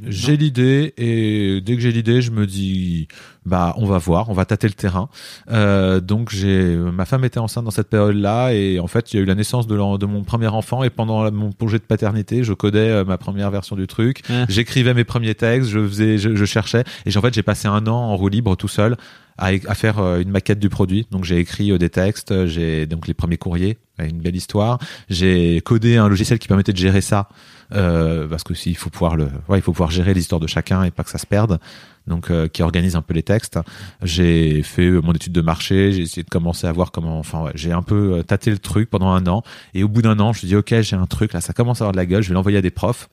j'ai l'idée et dès que j'ai l'idée, je me dis bah on va voir, on va tâter le terrain. Euh, donc j'ai ma femme était enceinte dans cette période-là et en fait il y a eu la naissance de, de mon premier enfant et pendant mon projet de paternité, je codais euh, ma première version du truc, j'écrivais mes premiers textes, je faisais, je, cherchais et en fait j'ai passé un an en roue libre tout seul à, à faire euh, une maquette du produit. Donc j'ai écrit des textes, j'ai donc les premiers courriers une belle histoire. J'ai codé un logiciel qui permettait de gérer ça, euh, parce que s'il faut pouvoir le, il faut pouvoir gérer l'histoire de chacun et pas que ça se perde. Donc, euh, qui organise un peu les textes. J'ai fait mon étude de marché. J'ai essayé de commencer à voir comment. Enfin, j'ai un peu euh, tâté le truc pendant un an. Et au bout d'un an, je me dis ok, j'ai un truc là, ça commence à avoir de la gueule. Je vais l'envoyer à des profs.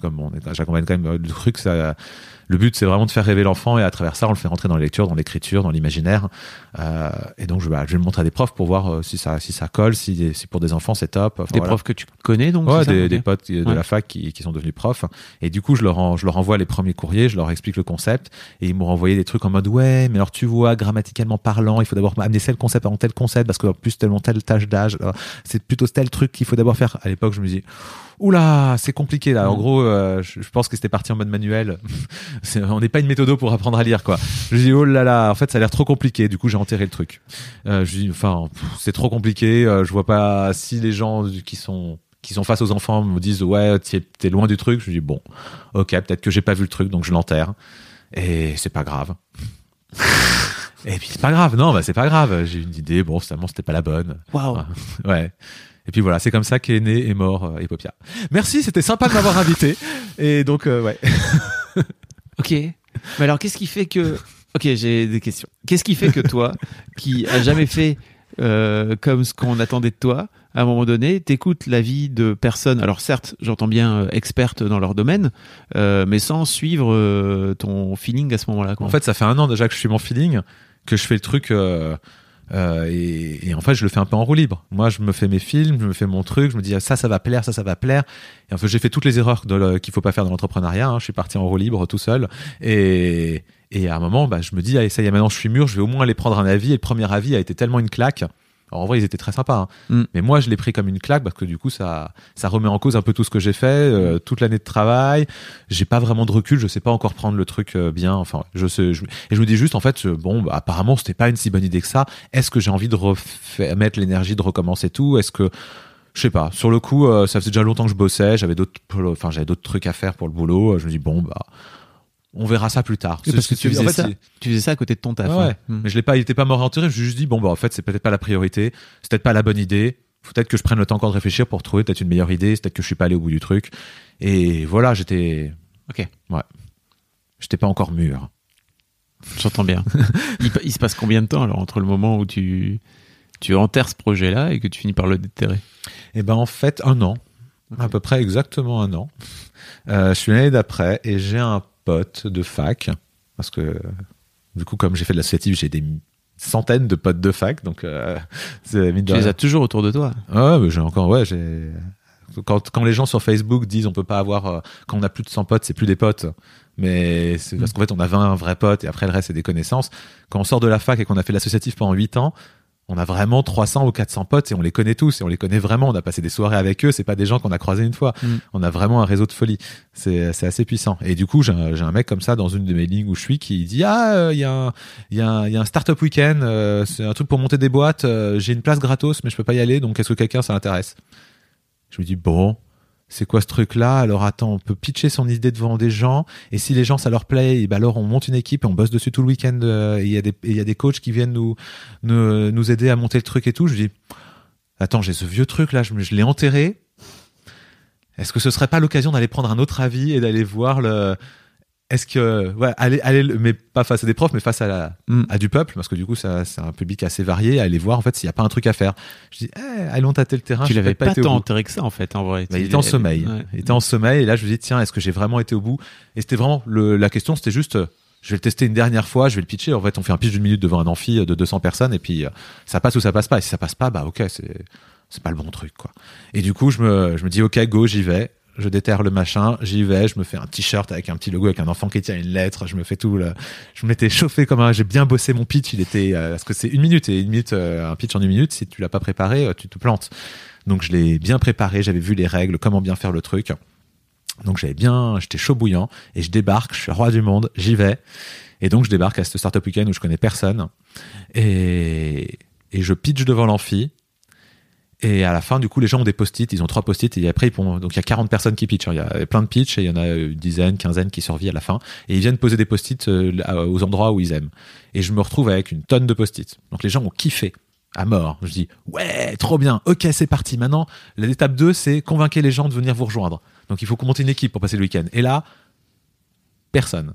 Comme on j'accompagne quand même le truc, ça le but, c'est vraiment de faire rêver l'enfant et à travers ça, on le fait rentrer dans la lecture, dans l'écriture, dans l'imaginaire. Euh, et donc, je, bah, je vais le montrer à des profs pour voir euh, si ça, si ça colle, si, si pour des enfants c'est top. Enfin,
Des
voilà.
profs que tu connais donc
Ouais, des, des potes de
Ouais.
la fac qui, qui sont devenus profs. Et du coup, je leur, en- je leur envoie les premiers courriers, je leur explique le concept. Et ils m'ont renvoyé des trucs en mode, ouais, mais alors tu vois, grammaticalement parlant, il faut d'abord amener tel concept avant tel concept, parce qu'en plus, tellement telle tâche d'âge, alors, c'est plutôt tel truc qu'il faut d'abord faire. À l'époque, je me dis, oula, c'est compliqué là. En
Mm.
gros, euh, je, je pense que c'était parti en mode manuel. [LAUGHS] On n'est pas une méthode pour apprendre à lire, quoi. Je dis, oh là là, en fait, ça a l'air trop compliqué. Du coup, j'ai enterré le truc. Euh, je dis, enfin, c'est trop compliqué. euh, je vois pas si les gens qui sont qui sont face aux enfants me disent ouais t'es t'es loin du truc je dis bon ok peut-être que j'ai pas vu le truc donc je l'enterre et c'est pas grave [LAUGHS] et puis c'est pas grave non bah c'est pas grave j'ai une idée bon finalement c'était pas la bonne
Waouh. [LAUGHS]
ouais et puis voilà c'est comme ça qu'est né et mort euh, Epopia merci c'était sympa de m'avoir invité et donc euh, ouais [LAUGHS]
Ok. Mais alors, qu'est-ce qui fait que. Ok, j'ai des questions. Qu'est-ce qui fait que toi, qui a jamais fait euh, comme ce qu'on attendait de toi, à un moment donné, t'écoutes l'avis de personnes, alors certes, j'entends bien euh, expertes dans leur domaine, euh, mais sans suivre ton feeling à ce moment-là. quoi.
En fait, ça fait un an déjà que je suis mon feeling, que je fais le truc. Euh, et, et en fait, je le fais un peu en roue libre. Moi, je me fais mes films, je me fais mon truc, je me dis ah, ça, ça va plaire, ça, ça va plaire. Et en fait, j'ai fait toutes les erreurs qu'il faut pas faire dans l'entrepreneuriat. hein. Je suis parti en roue libre tout seul. Et, et à un moment, bah, je me dis allez, ça y est, maintenant je suis mûr, je vais au moins aller prendre un avis. Et le premier avis a été tellement une claque. Alors, en vrai, ils étaient très sympas. hein.
Mm.
Mais moi, je l'ai pris comme une claque parce que du coup, ça, ça remet en cause un peu tout ce que j'ai fait, euh, toute l'année de travail. J'ai pas vraiment de recul, je sais pas encore prendre le truc euh, bien. Enfin, je sais, je- et je me dis juste, en fait, euh, bon, bah, apparemment, c'était pas une si bonne idée que ça. Est-ce que j'ai envie de refaire, mettre l'énergie de recommencer tout? Est-ce que je sais pas. Sur le coup, euh, ça faisait déjà longtemps que je bossais. J'avais d'autres, enfin, j'avais d'autres trucs à faire pour le boulot. Je me dis bon, bah, on verra ça plus tard.
Oui, parce que tu faisais,
en fait,
ça, tu faisais ça à côté de ton taf.
Ouais,
hein.
ouais. Mais je l'ai pas, il était pas mort et enterré. Je me suis juste dit, bon, bah, en fait, c'est peut-être pas la priorité. C'est peut-être pas la bonne idée. Faut peut-être que je prenne le temps encore de réfléchir pour trouver peut-être une meilleure idée. C'est peut-être que je suis pas allé au bout du truc. Et voilà, j'étais,
Ok,
ouais. J'étais pas encore mûr.
j'entends bien. [LAUGHS] il, se passe combien de temps alors entre le moment où tu, tu enterres ce projet-là et que tu finis par le déterrer?
Et ben, en fait, un an. À peu près exactement un an. Euh, je suis l'année d'après et j'ai un de fac. Parce que, du coup, comme j'ai fait de l'associatif, j'ai des centaines de potes de fac. Donc, euh, [LAUGHS] c'est mine de
Tu les as toujours autour de toi.
Ah, mais j'ai encore, ouais, j'ai. Quand, quand les gens sur Facebook disent on peut pas avoir, euh, quand on a plus de 100 potes, c'est plus des potes. Mais c'est parce qu'en fait, on a 20 vrais potes et après le reste, c'est des connaissances. Quand on sort de la fac et qu'on a fait l'associatif pendant 8 ans, on a vraiment 300 ou 400 potes et on les connaît tous et on les connaît vraiment. On a passé des soirées avec eux. C'est pas des gens qu'on a croisés une fois.
Mm.
On a vraiment un réseau de folie. C'est, c'est assez puissant. Et du coup, j'ai un, j'ai un mec comme ça dans une de mes lignes où je suis qui dit ah euh, il y a un il y a un, il y a un startup week-end. euh, c'est un truc pour monter des boîtes. euh, j'ai une place gratos, mais je peux pas y aller. Donc est-ce que quelqu'un ça l'intéresse Je me dis bon. C'est quoi ce truc-là? Alors attends, on peut pitcher son idée devant des gens, et si les gens ça leur plaît, ben alors on monte une équipe et on bosse dessus tout le week-end. euh, et Il y a des et il y a des coachs qui viennent nous, nous nous aider à monter le truc et tout. Je dis attends, j'ai ce vieux truc là, je, je l'ai enterré. Est-ce que ce serait pas l'occasion d'aller prendre un autre avis et d'aller voir le est-ce que ouais, aller le- mais pas face à des profs mais face à la
Mm.
à du peuple parce que du coup ça c'est un public assez varié aller voir en fait s'il y a pas un truc à faire. Je dis eh, allons tâter le terrain.
tu l'avais
peut-être
pas,
été
tant enterré que ça en fait en vrai.
Bah, il était en sommeil.
Ouais.
Il était en sommeil et là je me dis tiens est-ce que j'ai vraiment été au bout? Et c'était vraiment le, la question c'était juste euh, je vais le tester une dernière fois, je vais le pitcher. En fait on fait un pitch d'une minute devant un amphi de 200 personnes et puis euh, ça passe ou ça passe pas. Et si ça passe pas bah ok c'est c'est pas le bon truc quoi. Et du coup je me je me dis ok go j'y vais. Je déterre le machin, j'y vais, je me fais un t-shirt avec un petit logo avec un enfant qui tient une lettre, je me fais tout le, je m'étais chauffé comme un, j'ai bien bossé mon pitch, il était, euh, parce que c'est une minute et une minute, euh, un pitch en une minute, si tu l'as pas préparé, euh, tu te plantes. Donc je l'ai bien préparé, j'avais vu les règles, comment bien faire le truc. Donc j'avais bien, j'étais chaud bouillant et je débarque, je suis roi du monde, j'y vais. Et donc je débarque à ce startup weekend où je connais personne et, et je pitch devant l'amphi. Et à la fin, du coup, les gens ont des post-it, ils ont trois post-it et après, ils font, donc il y a 40 personnes qui pitchent. hein. Il y a plein de pitchs et il y en a une dizaine, quinzaine qui survivent à la fin. Et ils viennent poser des post-it euh, aux endroits où ils aiment. Et je me retrouve avec une tonne de post-it. Donc les gens ont kiffé. à mort. Je dis ouais, trop bien. Ok, c'est parti. Maintenant, l'étape 2, c'est convaincre les gens de venir vous rejoindre. Donc il faut monter une équipe pour passer le week-end. Et là, personne.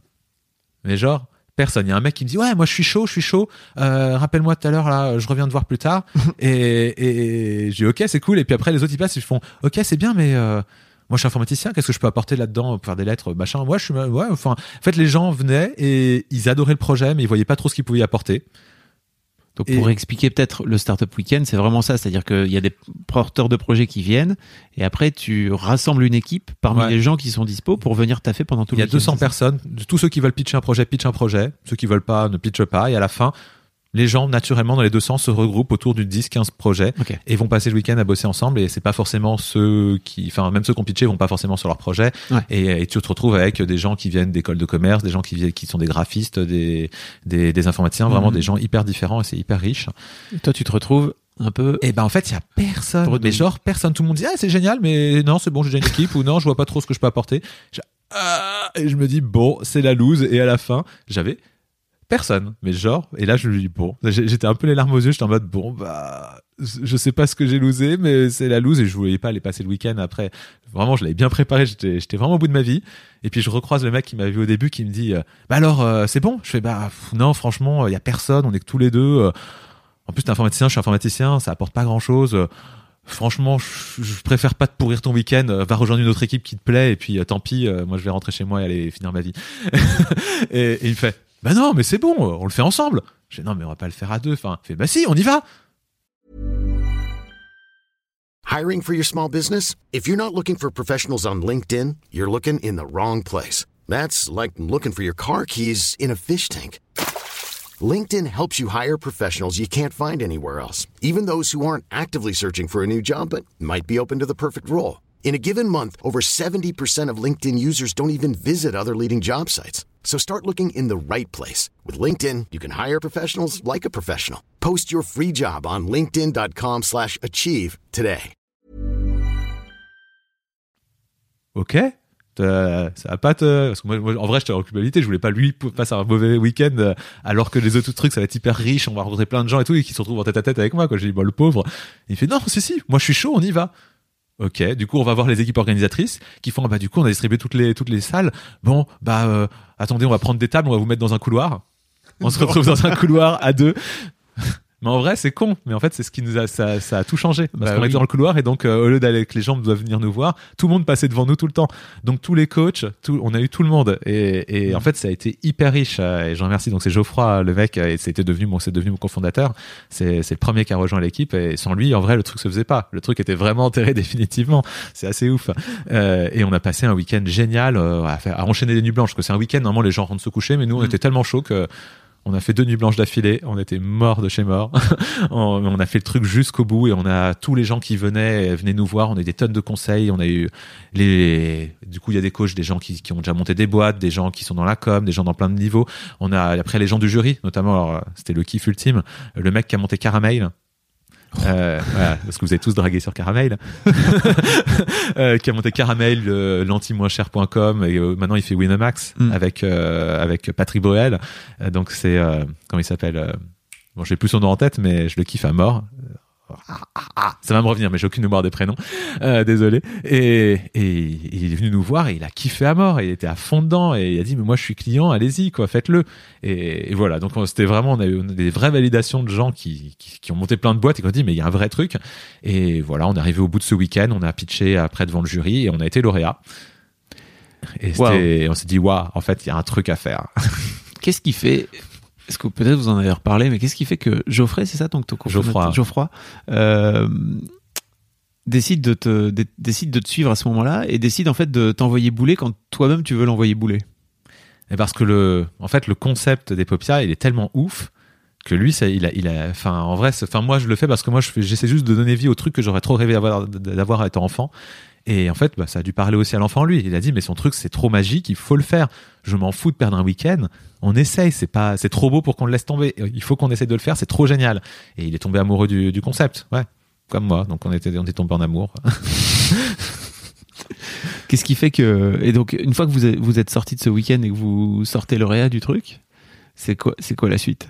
Mais genre, personne. Il y a un mec qui me dit ouais, moi je suis chaud, je suis chaud. Euh, Rappelle-moi tout à l'heure là, je reviens te voir plus tard. [LAUGHS] et, et dis ok, c'est cool. Et puis après les autres ils passent, ils font ok, c'est bien, mais euh, moi je suis informaticien. Qu'est-ce que je peux apporter là-dedans pour faire des lettres, machin? Moi je suis ouais. Enfin, en fait les gens venaient et ils adoraient le projet, mais ils voyaient pas trop ce qu'ils pouvaient y apporter.
Donc pour expliquer peut-être le Startup Weekend, c'est vraiment ça, c'est-à-dire qu'il y a des porteurs de projets qui viennent et après tu rassembles une équipe parmi les gens qui sont dispo pour venir taffer pendant tout
le
week-end.
Il y a 200 personnes, tous ceux qui veulent pitcher un projet pitchent un projet, ceux qui veulent pas ne pitchent pas. Et à la fin les gens naturellement dans les deux sens se regroupent autour du 10-15 projets et vont passer le week-end à bosser ensemble et c'est pas forcément ceux qui enfin même ceux qui ont pitché vont pas forcément sur leur projet et, tu te retrouves avec des gens qui viennent d'écoles de commerce des gens qui qui sont des graphistes des des, des informaticiens vraiment mhm. des gens hyper différents et c'est hyper riche.
Et toi tu te retrouves un peu
et ben en fait il y a personne. Mais genre personne. Tout le monde dit ah c'est génial mais non c'est bon j'ai déjà une équipe [LAUGHS] ou non je vois pas trop ce que je peux apporter. Ah, et je me dis bon c'est la loose et à la fin j'avais personne. Mais genre, et là je lui dis bon, j'étais un peu les larmes aux yeux, j'étais en mode bon bah je sais pas ce que j'ai losé, mais c'est la lose et je voulais pas aller passer le week-end après. Vraiment, je l'avais bien préparé, j'étais vraiment au bout de ma vie. Et puis je recroise le mec qui m'a vu au début qui me dit euh, bah alors euh, c'est bon? Je fais bah non franchement il y a personne, on est que tous les deux. Euh. en plus t'es informaticien, je suis informaticien, ça apporte pas grand chose franchement, je, préfère pas te pourrir ton week-end. Va rejoindre une autre équipe qui te plaît et puis tant pis. moi, je vais rentrer chez moi et aller finir ma vie. [LAUGHS] et, il me fait, Bah non, mais c'est bon, on le fait ensemble. Je dis non, mais on va pas le faire à deux. Enfin, fait bah si, on y va.
Hiring for your small business? If you're not looking for professionals on LinkedIn, you're looking in the wrong place. That's like looking for your car keys in a fish tank. LinkedIn helps you hire professionals you can't find anywhere else, even those who aren't actively searching for a new job but might be open to the perfect role. In a given month, over 70% of LinkedIn users don't even visit other leading job sites. So start looking in the right place. With LinkedIn, you can hire professionals like a professional. Post your free job on linkedin.com slash achieve today.
Ok ça va pas te... Parce que moi, en vrai, j'étais en culpabilité, je voulais pas lui passer un mauvais week-end euh, alors que les autres trucs, ça va être hyper riche, on va rencontrer plein de gens et tout, et qui se retrouvent en tête à tête avec moi, quoi. J'ai dit, bon, le pauvre. Il fait, non, si, si, moi je suis chaud, on y va. Ok, du coup on va voir les équipes organisatrices qui font bah du coup on a distribué toutes les toutes les salles. Bon bah euh, attendez on va prendre des tables, on va vous mettre dans un couloir. On se [LAUGHS] retrouve dans un couloir à deux. Mais en vrai, c'est con. Mais en fait, c'est ce qui nous a, ça, ça a tout changé. Parce bah qu'on était dans le couloir et donc, euh, au lieu d'aller que les gens doivent venir nous voir, tout le monde passait devant nous tout le temps. Donc, tous les coachs, tout, on a eu tout le monde. Et, et en fait, ça a été hyper riche. Euh, et j'en remercie. Donc, c'est Geoffroy, le mec, et c'était devenu mon, c'est devenu mon cofondateur. C'est, c'est le premier qui a rejoint l'équipe. Et sans lui, en vrai, le truc se faisait pas. Le truc était vraiment enterré [LAUGHS] définitivement. C'est assez ouf. Euh, et on a passé un week-end génial euh, à, faire, à enchaîner les nuits blanches. Que c'est un week-end, normalement, les gens rentrent se coucher. Mais nous, on mm. était tellement chaud que on a fait deux nuits blanches d'affilée, on était mort de chez mort. [LAUGHS] on a fait le truc jusqu'au bout et on a tous les gens qui venaient venaient nous voir. On a eu des tonnes de conseils. On a eu les, du coup il y a des coachs, des gens qui, ont déjà monté des boîtes, des gens qui sont dans la com, des gens dans plein de niveaux. On a après les gens du jury, notamment c'était le kiff ultime, le mec qui a monté Caramel euh, voilà, parce que vous avez tous dragué sur Caramel, [LAUGHS] euh, qui a monté Caramel, euh, l'anti-moins-cher.com, et euh, maintenant il fait Winamax mm. avec euh, avec Patrick Bruel. donc c'est comment il s'appelle Bon, j'ai plus son nom en tête, mais je le kiffe à mort. Ça va me revenir, mais j'ai aucune mémoire des prénoms. Euh, désolé. Et, et, il est venu nous voir et il a kiffé à mort. Et il était à fond dedans et il a dit mais moi je suis client, allez-y quoi, faites-le. Et, voilà. Donc c'était vraiment on a eu des vraies validations de gens qui, qui, ont monté plein de boîtes et qui ont dit mais il y a un vrai truc. Et voilà, on est arrivé au bout de ce week-end, on a pitché après devant le jury et on a été lauréat. Et on s'est dit waouh, en fait il y a un truc à faire.
Qu'est-ce qui fait est-ce que peut-être vous en avez reparlé, mais qu'est-ce qui fait que Geoffrey, c'est ça donc
Geoffroy,
Geoffroy euh, décide de te décide de te suivre à ce moment-là et décide en fait de t'envoyer bouler quand toi-même tu veux l'envoyer bouler?
Et parce que le, en fait, le concept des Popia, il est tellement ouf que lui, ça, il a, il a, enfin, en vrai, enfin, moi, je le fais parce que moi, j'essaie juste de donner vie au truc que j'aurais trop rêvé d'avoir, d'avoir étant enfant. Et en fait, bah, ça a dû parler aussi à l'enfant lui. Il a dit, mais son truc, c'est trop magique, il faut le faire. Je m'en fous de perdre un week-end. On essaye, c'est pas, c'est trop beau pour qu'on le laisse tomber. Il faut qu'on essaye de le faire, c'est trop génial. Et il est tombé amoureux du, du concept, ouais, comme moi. Donc on était, on est tombé en amour. [LAUGHS]
Qu'est-ce qui fait que et donc une fois que vous êtes, sorti de ce week-end et que vous sortez lauréat du truc, c'est quoi, c'est quoi la suite?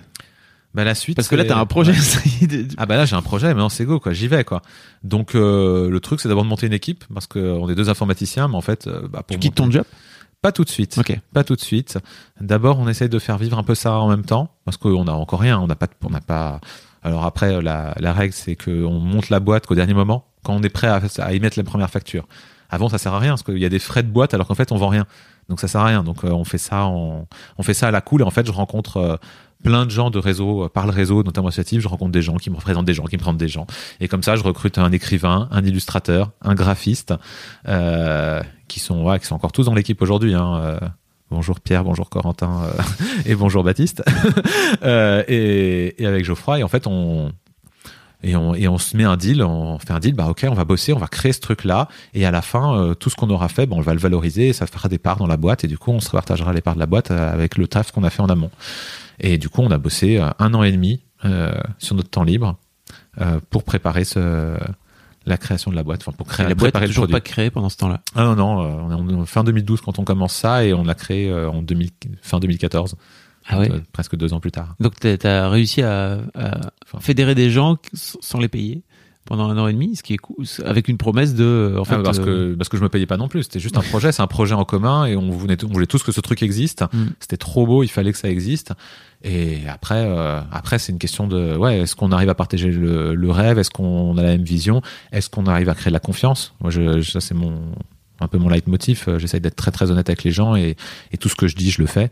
Bah la suite.
Parce que là, t'as un projet. [LAUGHS]
Ouais. Ah bah là j'ai un projet, maintenant c'est go quoi, j'y vais quoi. Donc euh, le truc c'est d'abord de monter une équipe parce qu'on est deux informaticiens, mais en fait, euh, bah, pour
tu quittes ton job?
Pas tout de suite.
Ok.
Pas tout de suite. D'abord, on essaye de faire vivre un peu ça en même temps, parce qu'on n'a encore rien. On n'a pas, on n'a pas. Alors après, la, la règle, c'est qu'on monte la boîte qu'au dernier moment, quand on est prêt à, à y mettre la première facture. Avant, ça sert à rien, parce qu'il y a des frais de boîte, alors qu'en fait, on vend rien. Donc ça sert à rien. Donc euh, on fait ça, en- on fait ça à la cool. Et en fait, je rencontre euh, plein de gens de réseau, euh, par le réseau, notamment associatif. Je rencontre des gens qui me représentent des gens, qui me présentent des gens. Et comme ça, je recrute un écrivain, un illustrateur, un graphiste, euh, qui sont, ouais, qui sont encore tous dans l'équipe aujourd'hui. Hein, euh, Bonjour Pierre, bonjour Corentin euh, [LAUGHS] et bonjour Baptiste. [LAUGHS] Euh, et, et avec Geoffroy, et en fait, on, et on, et on se met un deal, on fait un deal, bah ok, on va bosser, on va créer ce truc-là, et à la fin, euh, tout ce qu'on aura fait, bah, on va le valoriser, et ça fera des parts dans la boîte, et du coup, on se partagera les parts de la boîte euh, avec le taf qu'on a fait en amont. Et du coup, on a bossé euh, un an et demi euh, sur notre temps libre euh, pour préparer ce, la création de la boîte, enfin pour créer,
Et La boîte est toujours pas créée pendant ce temps-là.
Ah non, non, on est fin 2012 quand on commence ça, et on l'a créé en 2000, fin 2014,
Ah ouais.
presque deux ans plus tard.
Donc t'as- t'as réussi à, à fédérer des gens sans les payer pendant un an et demi, ce qui est cool, avec une promesse de, en fait,
Ah, parce
euh,
que parce que je me payais pas non plus. C'était juste un projet, c'est un projet en commun et on voulait, on voulait tous que ce truc existe.
Mm.
C'était trop beau, il fallait que ça existe. Et après, euh, après c'est une question de ouais, est-ce qu'on arrive à partager le, le rêve, est-ce qu'on a la même vision, est-ce qu'on arrive à créer de la confiance? Moi, je, ça c'est mon un peu mon leitmotiv. Euh, J'essaye d'être très très honnête avec les gens et, et tout ce que je dis, je le fais.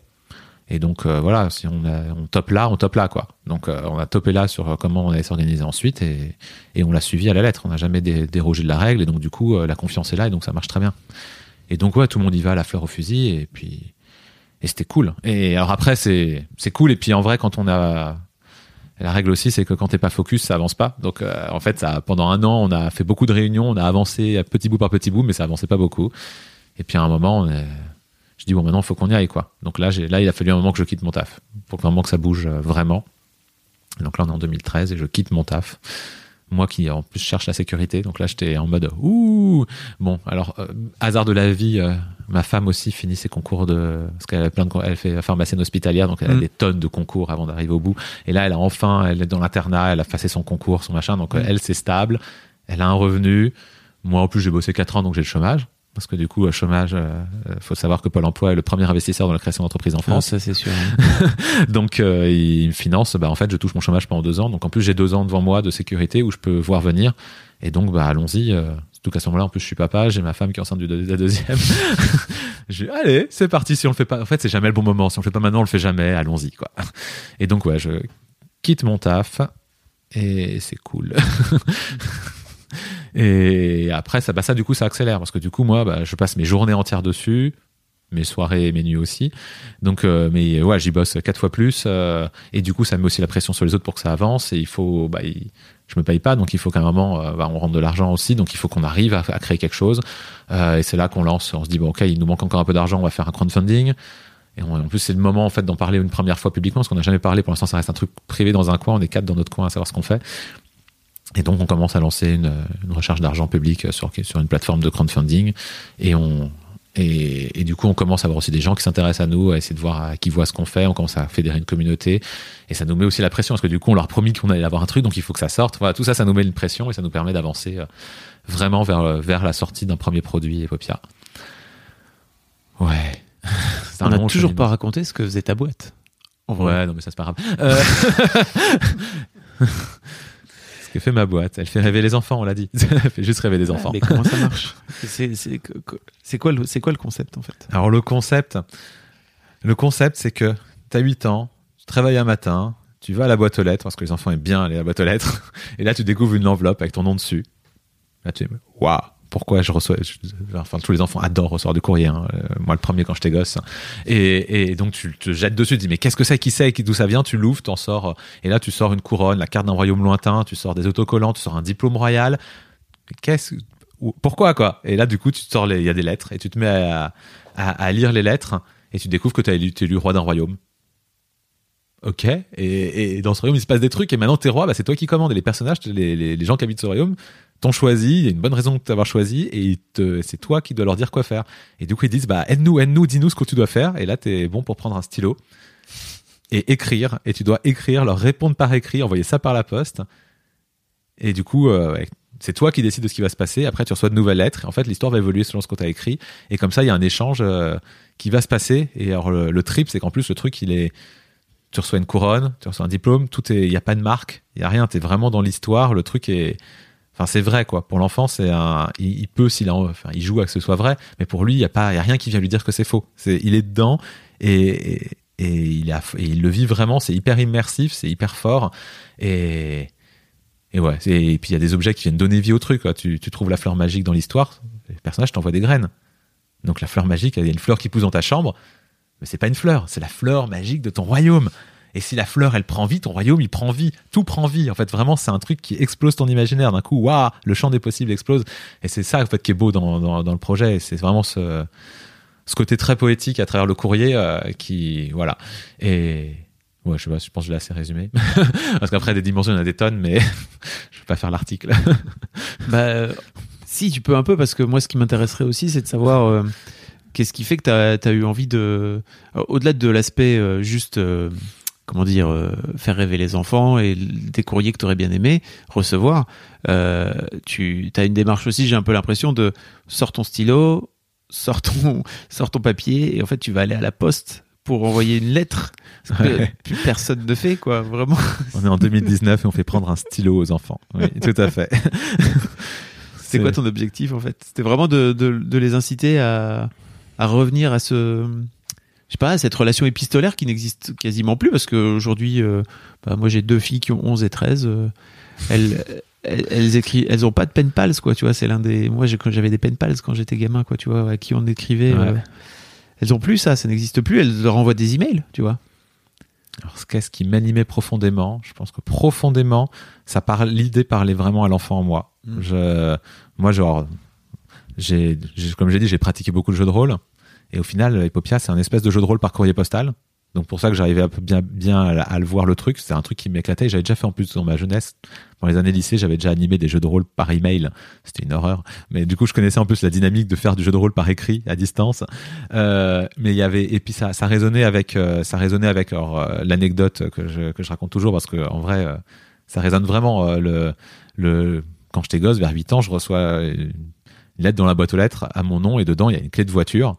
Et donc euh, voilà, si on, a, on top là, on top là quoi. Donc euh, on a topé là sur euh, comment on allait s'organiser ensuite et, et on l'a suivi à la lettre. On n'a jamais dé- dérogé de la règle et donc du coup euh, la confiance est là et donc ça marche très bien. Et donc ouais, tout le monde y va la fleur au fusil et puis et c'était cool. Et alors après c'est c'est cool et puis en vrai quand on a la règle aussi c'est que quand t'es pas focus ça avance pas. Donc euh, en fait ça pendant un an on a fait beaucoup de réunions, on a avancé petit bout par petit bout mais ça avançait pas beaucoup. Et puis à un moment on est je dis bon maintenant faut qu'on y aille quoi. Donc là j'ai là il a fallu un moment que je quitte mon taf pour qu'un moment que ça bouge euh, vraiment. Donc là on est en 2013 et je quitte mon taf. Moi qui en plus cherche la sécurité, donc là j'étais en mode ouh bon alors euh, hasard de la vie, euh, ma femme aussi finit ses concours de parce qu'elle a plein de elle fait pharmacienne hospitalière donc elle a
Mm.
des tonnes de concours avant d'arriver au bout et là elle a enfin elle est dans l'internat, elle a passé son concours, son machin donc
Mm.
elle c'est stable, elle a un revenu. Moi en plus j'ai bossé 4 ans donc j'ai le chômage parce que du coup euh, chômage, euh, euh, faut savoir que Pôle Emploi est le premier investisseur dans la création d'entreprises en
ah,
France.
ça c'est sûr. [LAUGHS]
Donc euh, il me finance, bah en fait je touche mon chômage pendant deux ans. Donc en plus j'ai deux ans devant moi de sécurité où je peux voir venir. Et donc bah allons-y. Euh, surtout qu'à ce moment-là en plus je suis papa, j'ai ma femme qui est enceinte du de la deuxième. [LAUGHS] je dis allez c'est parti si on le fait pas. En fait c'est jamais le bon moment. Si on le fait pas maintenant on le fait jamais. Allons-y quoi. Et donc ouais je quitte mon taf et c'est cool. [LAUGHS] et après ça bah ça du coup ça accélère parce que du coup moi bah, je passe mes journées entières dessus mes soirées et mes nuits aussi. Donc euh, mais ouais j'y bosse quatre fois plus euh, et du coup ça met aussi la pression sur les autres pour que ça avance et il faut bah, je me paye pas donc il faut qu'à un moment euh, on rentre de l'argent aussi donc il faut qu'on arrive à, créer quelque chose. Et c'est là qu'on lance on se dit bon ok il nous manque encore un peu d'argent on va faire un crowdfunding. Et en plus c'est le moment en fait d'en parler une première fois publiquement parce qu'on n'a jamais parlé. Pour l'instant ça reste un truc privé dans un coin on est quatre dans notre coin à savoir ce qu'on fait et donc on commence à lancer une, une recherche d'argent public sur, sur une plateforme de crowdfunding et on et, et du coup on commence à avoir aussi des gens qui s'intéressent à nous, à essayer de voir, à- qui voient ce qu'on fait, on commence à fédérer une communauté et ça nous met aussi la pression parce que du coup on leur a promis qu'on allait avoir un truc donc il faut que ça sorte. Voilà, tout ça ça nous met une pression et ça nous permet d'avancer euh, vraiment vers, euh, vers la sortie d'un premier produit Epopia. Ouais. [LAUGHS]
On a
long
toujours pas raconté ce que faisait ta boîte.
Ouais, non, mais ça, c'est pas grave. Euh, [LAUGHS] [LAUGHS] que fait ma boîte, elle fait rêver les enfants, on l'a dit. [LAUGHS] Elle fait juste rêver les enfants.
Mais comment ça marche [LAUGHS] C'est quoi, le- c'est quoi le concept en fait?
Alors, le concept, le concept, c'est que tu as 8 ans, tu travailles un matin, tu vas à la boîte aux lettres, parce que les enfants aiment bien aller à la boîte aux lettres, [LAUGHS] et là, tu découvres une enveloppe avec ton nom dessus. Là, tu dis, waouh, pourquoi je reçois, enfin, tous les enfants adorent recevoir du courrier, hein. Euh, moi le premier quand j'étais gosse. Et, et donc, tu te jettes dessus, tu dis, mais qu'est-ce que c'est, qui c'est, d'où ça vient, tu l'ouvres, t'en sors, euh, et là, tu sors une couronne, la carte d'un royaume lointain, tu sors des autocollants, tu sors un diplôme royal. Qu'est-ce, ou- pourquoi, quoi? Et là, du coup, tu te sors il y a des lettres, et tu te mets à, lire les lettres, et tu découvres que tu es élu, roi d'un royaume. Ok, et, dans ce royaume il se passe des trucs et maintenant t'es roi, bah, c'est toi qui commandes et les personnages, les gens qui habitent ce royaume t'ont choisi, il y a une bonne raison de t'avoir choisi et c'est toi qui dois leur dire quoi faire. Et du coup ils disent bah aide-nous, aide-nous, dis-nous ce que tu dois faire et là t'es bon pour prendre un stylo et écrire. Et tu dois écrire, leur répondre par écrit, envoyer ça par la poste. Et du coup, euh, c'est toi qui décides de ce qui va se passer. Après, tu reçois de nouvelles lettres. Et en fait, l'histoire va évoluer selon ce que tu as écrit. Et comme ça, il y a un échange euh, qui va se passer. Et alors, le, trip, c'est qu'en plus, le truc, il est. Tu reçois une couronne, tu reçois un diplôme, tout. Il n'y a pas de marque, il n'y a rien. Tu es vraiment dans l'histoire. Le truc est. Enfin, c'est vrai, quoi. Pour l'enfant, c'est un. Il, peut, s'il a. Enfin, il joue à que ce soit vrai. Mais pour lui, il n'y a, pas... a rien qui vient lui dire que c'est faux. C'est... Il est dedans. Et. Et il, a, il le vit vraiment, c'est hyper immersif, c'est hyper fort. Et, et ouais, et puis il y a des objets qui viennent donner vie au truc. Tu, tu trouves la fleur magique dans l'histoire, le personnage t'envoie des graines. Donc la fleur magique, il y a une fleur qui pousse dans ta chambre, mais c'est pas une fleur, c'est la fleur magique de ton royaume. Et si la fleur, elle prend vie, ton royaume, il prend vie. Tout prend vie. En fait, vraiment, c'est un truc qui explose ton imaginaire. D'un coup, waouh, le champ des possibles explose. Et c'est ça, en fait, qui est beau dans, dans, le projet. C'est vraiment ce, côté très poétique à travers le courrier euh, qui voilà et ouais je sais pas je pense que je l'ai assez résumé [LAUGHS] parce qu'après des dimensions il y en a des tonnes mais [LAUGHS] je vais pas faire l'article [LAUGHS]
bah si tu peux un peu parce que moi ce qui m'intéresserait aussi c'est de savoir euh, qu'est-ce qui fait que tu as, eu envie de au-delà de l'aspect euh, juste comment dire faire rêver les enfants et des courriers que tu aurais bien aimé recevoir tu as une démarche aussi j'ai un peu l'impression de sors ton stylo sors ton, [LAUGHS] sors ton papier et en fait tu vas aller à la poste pour envoyer une lettre. Ce que
Ouais.
plus personne ne fait, quoi, vraiment. [LAUGHS]
on est en 2019 et on fait prendre un stylo aux enfants oui tout à fait [LAUGHS]
C'est quoi ton objectif en fait? C'était vraiment de, de, de les inciter à, à revenir à ce. Je sais pas, cette relation épistolaire qui n'existe quasiment plus parce qu'aujourd'hui, euh, bah, moi j'ai deux filles qui ont 11 et 13. euh, elles, elles, elles écrivent, elles ont pas de pen pals, quoi, tu vois. C'est l'un des. Moi j'avais des pen pals quand j'étais gamin, quoi, tu vois, à qui on écrivait.
Ouais.
euh, elles ont plus ça, ça n'existe plus. Elles leur envoient des emails, tu vois.
Alors, ce qu'est-ce qui m'animait profondément Je pense que profondément, ça parle, l'idée parlait vraiment à l'enfant en moi.
Mm.
Je, moi, genre, j'ai, j'ai- comme j'ai dit, j'ai pratiqué beaucoup de jeux de rôle. Et au final, Epopia, c'est un espèce de jeu de rôle par courrier postal. Donc pour ça que j'arrivais bien, bien à, le voir le truc. C'est un truc qui m'éclatait. J'avais déjà fait en plus dans ma jeunesse. Dans les années lycée, j'avais déjà animé des jeux de rôle par email. C'était une horreur. Mais du coup, je connaissais en plus la dynamique de faire du jeu de rôle par écrit à distance. Euh, mais il y avait et puis ça, ça résonnait avec, euh, ça résonnait avec euh, l'anecdote que je, que je raconte toujours parce que en vrai, ça résonne vraiment. le, quand j'étais gosse, vers 8 ans, je reçois une lettre dans la boîte aux lettres à mon nom et dedans il y a une clé de voiture.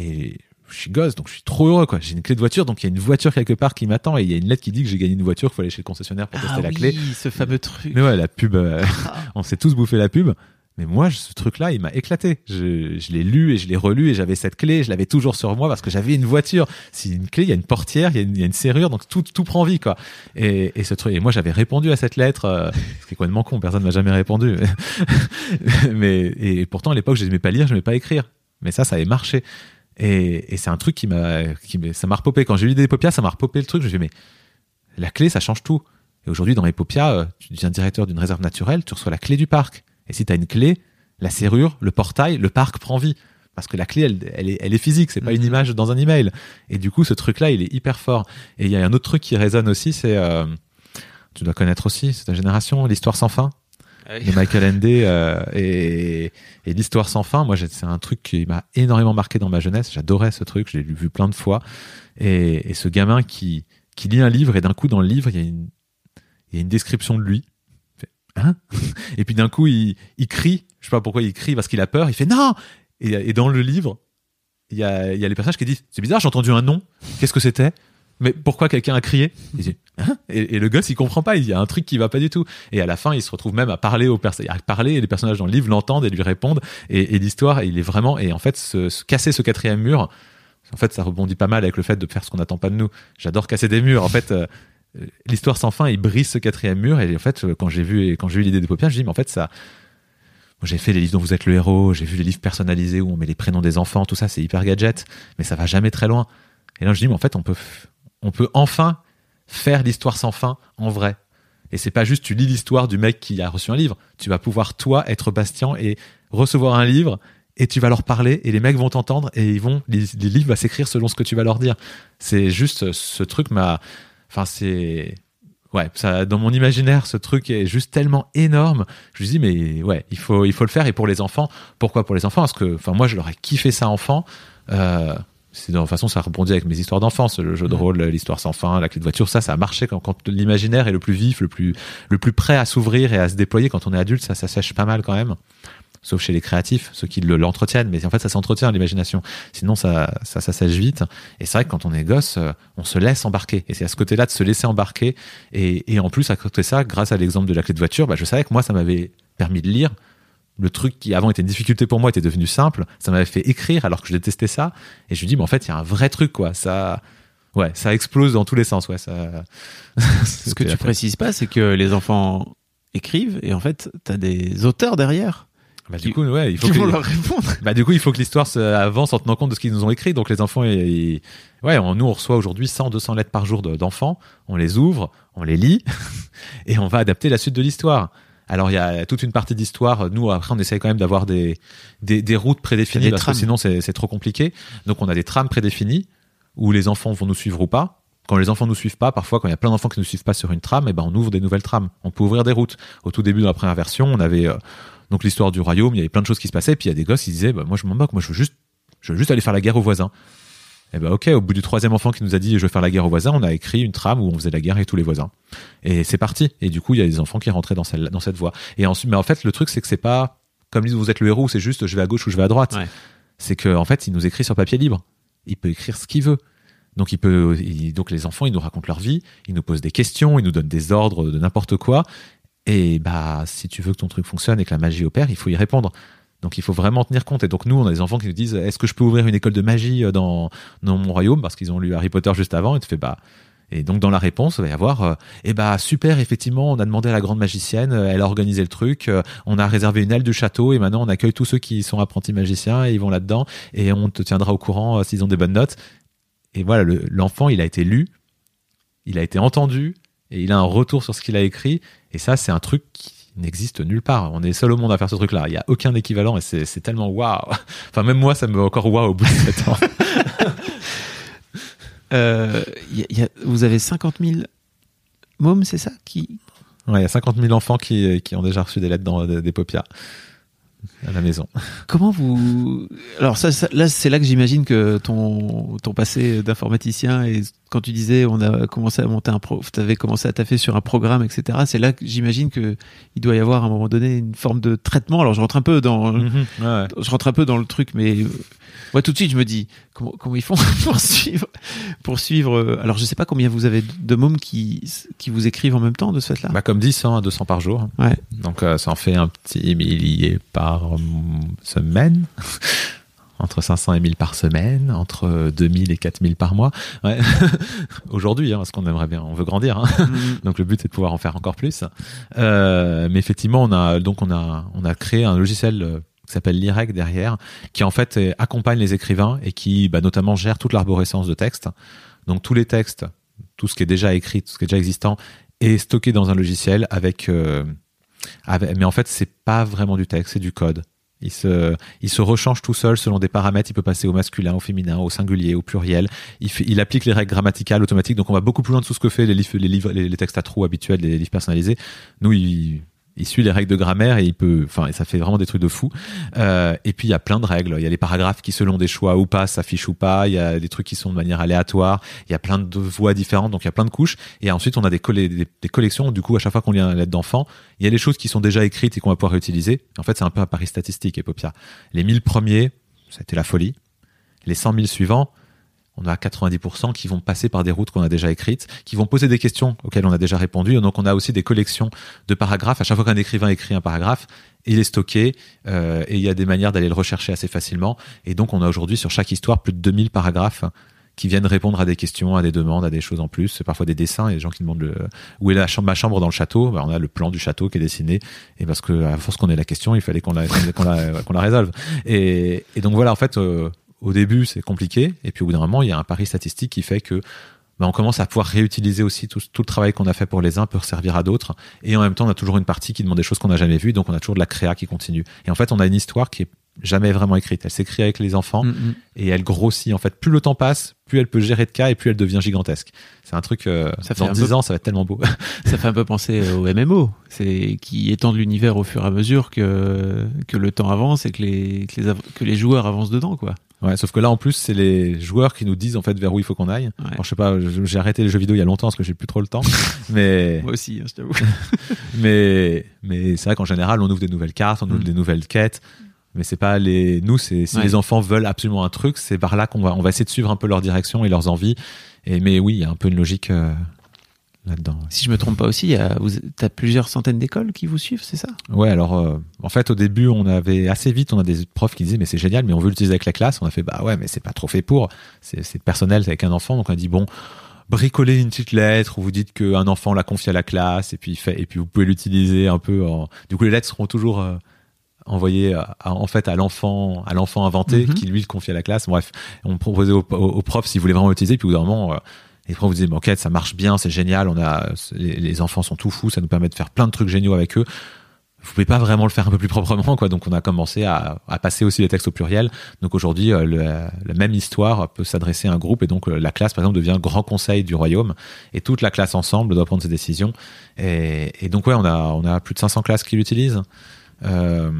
Et je suis gosse, donc je suis trop heureux, quoi. J'ai une clé de voiture, donc il y a une voiture quelque part qui m'attend et il y a une lettre qui dit que j'ai gagné une voiture, qu'il faut aller chez le concessionnaire pour tester la clé.
ce fameux truc.
Mais ouais, la pub, euh, [LAUGHS] on s'est tous bouffé la pub. Mais moi, ce truc-là, il m'a éclaté. Je, je l'ai lu et je l'ai relu et j'avais cette clé, je l'avais toujours sur moi parce que j'avais une voiture. Si une clé, il y a une portière, il y a une, il y a une serrure, donc tout, tout prend vie, quoi. Et, et ce truc, et moi, j'avais répondu à cette lettre, euh, ce qui est complètement con, personne m'a jamais répondu. [LAUGHS] Mais, et pourtant, à l'époque, je n'aimais pas lire, je n'aimais pas écrire. Mais ça, ça avait marché. Et, et c'est un truc qui m'a, ça m'a repopé. Quand j'ai lu des Epopia, ça m'a repopé le truc. Je me suis dit, mais la clé, ça change tout. Et aujourd'hui, dans Epopia, euh, tu deviens directeur d'une réserve naturelle, tu reçois la clé du parc. Et si tu as une clé, la serrure, le portail, le parc prend vie. Parce que la clé, elle, elle, est, elle est physique, c'est pas une
Mhm.
image dans un email. Et du coup, ce truc-là, il est hyper fort. Et il y a un autre truc qui résonne aussi, c'est, euh, tu dois connaître aussi, c'est ta génération, l'histoire sans fin de Michael Ende euh, et, et l'histoire sans fin. Moi, c'est un truc qui m'a énormément marqué dans ma jeunesse. J'adorais ce truc, je l'ai vu plein de fois. Et, et ce gamin qui, qui lit un livre et d'un coup, dans le livre, il y a une, il y a une description de lui. Hein? [LAUGHS] Et puis d'un coup, il, il crie. Je sais pas pourquoi il crie parce qu'il a peur. Il fait non. Et, dans le livre, il y a, y a les personnages qui disent c'est bizarre, j'ai entendu un nom. Qu'est-ce que c'était? Mais pourquoi quelqu'un a crié? Hein? Et, le gosse, il comprend pas. Il y a un truc qui va pas du tout. Et à la fin, il se retrouve même à parler aux à parler, et les personnages dans le livre l'entendent et lui répondent. Et, l'histoire, il est vraiment, et en fait, se, se casser ce quatrième mur, en fait, ça rebondit pas mal avec le fait de faire ce qu'on n'attend pas de nous. J'adore casser des murs. En fait, euh, l'histoire sans fin, il brise ce quatrième mur. Et en fait, euh, quand j'ai vu, quand j'ai eu l'idée des paupières, je dis, mais en fait, ça, j'ai fait les livres dont vous êtes le héros, j'ai vu les livres personnalisés où on met les prénoms des enfants, tout ça, c'est hyper gadget, mais ça va jamais très loin. Et là, je dis, mais en fait, on peut, on peut enfin faire l'histoire sans fin en vrai. Et c'est pas juste tu lis l'histoire du mec qui a reçu un livre. Tu vas pouvoir toi être Bastien et recevoir un livre et tu vas leur parler et les mecs vont t'entendre et ils vont les, livres vont s'écrire selon ce que tu vas leur dire. C'est juste ce truc m'a enfin c'est ouais, ça dans mon imaginaire ce truc est juste tellement énorme. Je me dis mais ouais, il faut il faut le faire et pour les enfants, pourquoi pour les enfants? Parce que enfin moi je leur ai kiffé ça enfant. Euh, c'est de toute façon ça rebondit avec mes histoires d'enfance. Le jeu de rôle l'histoire sans fin la clé de voiture ça ça a marché. Quand, quand l'imaginaire est le plus vif le plus le plus prêt à s'ouvrir et à se déployer quand on est adulte ça ça sèche pas mal quand même. Sauf chez les créatifs ceux qui le- l'entretiennent. Mais en fait ça s'entretient l'imagination. Sinon ça ça ça sèche vite. Et c'est vrai que quand on est gosse euh, on se laisse embarquer. Et c'est à ce côté-là de se laisser embarquer. Et, et en plus à côté de ça grâce à l'exemple de la clé de voiture bah, je savais que moi ça m'avait permis de lire le truc qui avant était une difficulté pour moi était devenu simple ça m'avait fait écrire alors que je détestais ça. Et je me dis mais en fait il y a un vrai truc quoi. Ça ouais ça explose dans tous les sens ouais ça. [LAUGHS]
Ce que tu précises pas, c'est que les enfants écrivent et en fait, t'as des auteurs derrière
bah, du coup ouais il faut
qui
que
vont leur répondre.
bah du coup il faut que l'histoire avance en tenant compte de ce qu'ils nous ont écrit. Donc les enfants ils- ouais on, nous on reçoit aujourd'hui 100 200 lettres par jour de- d'enfants. On les ouvre on les lit [LAUGHS] et on va adapter la suite de l'histoire alors il y a toute une partie d'histoire nous après on essaye quand même d'avoir des, des des routes prédéfinies
Des
parce
trames.
que sinon c'est c'est trop compliqué donc on a des trames prédéfinies où les enfants vont nous suivre ou pas quand les enfants nous suivent pas, parfois quand il y a plein d'enfants qui ne nous suivent pas sur une trame, et ben on ouvre des nouvelles trames. On peut ouvrir des routes. Au tout début de la première version, on avait euh, donc l'histoire du royaume, il y avait plein de choses qui se passaient, puis il y a des gosses, ils disaient, bah, moi je m'en moque, moi je veux juste, je veux juste aller faire la guerre aux voisins. Et ben ok, au bout du troisième enfant qui nous a dit je veux faire la guerre aux voisins, on a écrit une trame où on faisait la guerre avec tous les voisins. Et c'est parti. Et du coup, il y a des enfants qui rentraient dans, celle, dans cette voie. Et ensuite, mais en fait, le truc c'est que c'est pas comme ils disent vous êtes le héros, c'est juste je vais à gauche ou je vais à droite.
Ouais.
C'est que en fait, il nous écrit sur papier libre. Il peut écrire ce qu'il veut. Donc il peut, il- donc les enfants, ils nous racontent leur vie, ils nous posent des questions, ils nous donnent des ordres de n'importe quoi. Et bah, si tu veux que ton truc fonctionne et que la magie opère, il faut y répondre. Donc il faut vraiment tenir compte. Et donc nous, on a des enfants qui nous disent, est-ce que je peux ouvrir une école de magie euh, dans, dans mon royaume? Parce qu'ils ont lu Harry Potter juste avant. Et tu fais bah. Et donc dans la réponse, il va y avoir, euh, eh bah super, effectivement, on a demandé à la grande magicienne, euh, elle a organisé le truc, on a réservé une aile du château et maintenant on accueille tous ceux qui sont apprentis magiciens et ils vont là-dedans et on te tiendra au courant s'ils ont des bonnes notes. Et voilà, le- l'enfant, il a été lu, il a été entendu et il a un retour sur ce qu'il a écrit. Et ça, c'est un truc qui n'existe nulle part. On est seul au monde à faire ce truc-là. Il y a aucun équivalent et c'est tellement waouh. [LAUGHS] Enfin, même moi, ça me met encore waouh au bout de 7 ans. [LAUGHS]
Euh, y a- y a- vous avez 50 000 mômes, c'est ça qui...
Ouais, il y a 50 000 enfants qui, qui ont déjà reçu des lettres dans des, des à la maison. [LAUGHS]
Comment vous... Alors ça, ça- là, c'est là que j'imagine que ton, ton passé d'informaticien et quand tu disais on a commencé à monter un pro, t'avais commencé à taffer sur un programme, etc. C'est là que j'imagine que il doit y avoir à un moment donné une forme de traitement. Alors je rentre un peu dans,
ouais.
je rentre un peu dans le truc, mais moi tout de suite je me dis comment, comment ils font [LAUGHS] pour suivre, pour suivre. euh, Alors je sais pas combien vous avez de mômes qui qui vous écrivent en même temps de ce fait-là?
Bah, comme dit, 100 à 200 par jour.
Ouais.
Donc euh, ça en fait un petit millier par mm, semaine. [LAUGHS] entre 500 et 1000 par semaine, entre 2000 et 4000 par mois. Ouais. [LAUGHS] Aujourd'hui, hein, parce qu'on aimerait bien, on veut grandir. hein.
Mhm. [LAUGHS]
Donc le but c'est de pouvoir en faire encore plus. Euh, mais effectivement, on a donc on a on a créé un logiciel euh, qui s'appelle l'IREC derrière, qui en fait accompagne les écrivains et qui bah, notamment gère toute l'arborescence de textes. Donc tous les textes, tout ce qui est déjà écrit, tout ce qui est déjà existant, est stocké dans un logiciel avec, euh, mais en fait c'est pas vraiment du texte, c'est du code. Il se, il se rechange tout seul selon des paramètres. Il peut passer au masculin, au féminin, au singulier, au pluriel. Il, il applique les règles grammaticales automatiques. Donc on va beaucoup plus loin de tout ce que fait les livres, les, livres, les, les textes à trous habituels, les livres personnalisés. Nous, il, il suit les règles de grammaire et il peut, enfin, ça fait vraiment des trucs de fou. Euh, et puis il y a plein de règles. Il y a les paragraphes qui, selon des choix ou pas, s'affichent ou pas. Il y a des trucs qui sont de manière aléatoire. Il y a plein de voix différentes, donc il y a plein de couches. Et ensuite, on a des, des, collections. Du coup, à chaque fois qu'on lit une lettre d'enfant, il y a des choses qui sont déjà écrites et qu'on va pouvoir réutiliser. En fait, c'est un peu un pari statistique, Epopia. Les 1000 premiers, ça a été la folie. Les 100 000 suivants, on a 90% qui vont passer par des routes qu'on a déjà écrites, qui vont poser des questions auxquelles on a déjà répondu. Donc, on a aussi des collections de paragraphes. À chaque fois qu'un écrivain écrit un paragraphe, il est stocké euh, et il y a des manières d'aller le rechercher assez facilement. Et donc, on a aujourd'hui sur chaque histoire plus de 2000 paragraphes qui viennent répondre à des questions, à des demandes, à des choses en plus. Parfois des dessins et des gens qui demandent le, où est la chambre, ma chambre dans le château? Ben, on a le plan du château qui est dessiné. Et parce que force qu'on ait la question, il fallait qu'on la, qu'on la, la résolve. Et, et donc voilà, en fait, euh, au début, c'est compliqué. Et puis au bout d'un moment, il y a un pari statistique qui fait que ben, on commence à pouvoir réutiliser aussi tout, tout le travail qu'on a fait pour les uns peut servir à d'autres. Et en même temps, on a toujours une partie qui demande des choses qu'on n'a jamais vues. Donc on a toujours de la créa qui continue. Et en fait, on a une histoire qui est jamais vraiment écrite. Elle s'écrit avec les enfants
Mhm.
et elle grossit. En fait, plus le temps passe, plus elle peut gérer de cas et plus elle devient gigantesque. C'est un truc, euh,
Ça fait
dans
un
10
peu-
ans, ça va être tellement beau. [LAUGHS]
Ça fait un peu penser au MMO, c'est qui étendent l'univers au fur et à mesure que que le temps avance et que les que les, que les joueurs avancent dedans quoi.
Ouais, sauf que là, en plus, c'est les joueurs qui nous disent en fait vers où il faut qu'on aille.
Ouais.
Alors, je sais pas, j'ai arrêté les jeux vidéo il y a longtemps parce que j'ai plus trop le temps. [LAUGHS] mais
Moi aussi, hein, je t'avoue. [LAUGHS]
mais mais c'est vrai qu'en général, on ouvre des nouvelles cartes, on ouvre
Mm.
des nouvelles quêtes. Mais c'est pas les nous, c'est si
Ouais.
les enfants veulent absolument un truc, c'est par là qu'on va on va essayer de suivre un peu leur direction et leurs envies. Et mais oui, il y a un peu une logique euh, là-dedans. ouais.
Si je me trompe pas aussi, vous as plusieurs centaines d'écoles qui vous suivent, c'est ça?
Ouais, alors euh, en fait au début on avait assez vite on a des profs qui disaient mais c'est génial mais on veut l'utiliser avec la classe. On a fait bah ouais mais c'est pas trop fait pour. C'est personnel c'est avec un enfant donc on a dit bon bricoler une petite lettre où vous dites qu'un enfant l'a confie à la classe et puis fait et puis vous pouvez l'utiliser un peu. En... Du coup les lettres seront toujours euh, envoyées à- à- en fait à l'enfant à l'enfant inventé
Mhm.
qui lui le confie à la classe. Bref, on proposait aux, aux, aux profs s'ils voulaient vraiment l'utiliser puis au bout d'un moment euh, les profs vous disaient, bon, ok, ça marche bien, c'est génial, on a, les, enfants sont tout fous, ça nous permet de faire plein de trucs géniaux avec eux. Vous pouvez pas vraiment le faire un peu plus proprement, quoi. Donc, on a commencé à, passer aussi les textes au pluriel. Donc, aujourd'hui, euh, la même histoire peut s'adresser à un groupe et donc euh, la classe, par exemple, devient grand conseil du royaume et toute la classe ensemble doit prendre ses décisions. Et, et donc, ouais, on a, on a plus de 500 classes qui l'utilisent. Euh,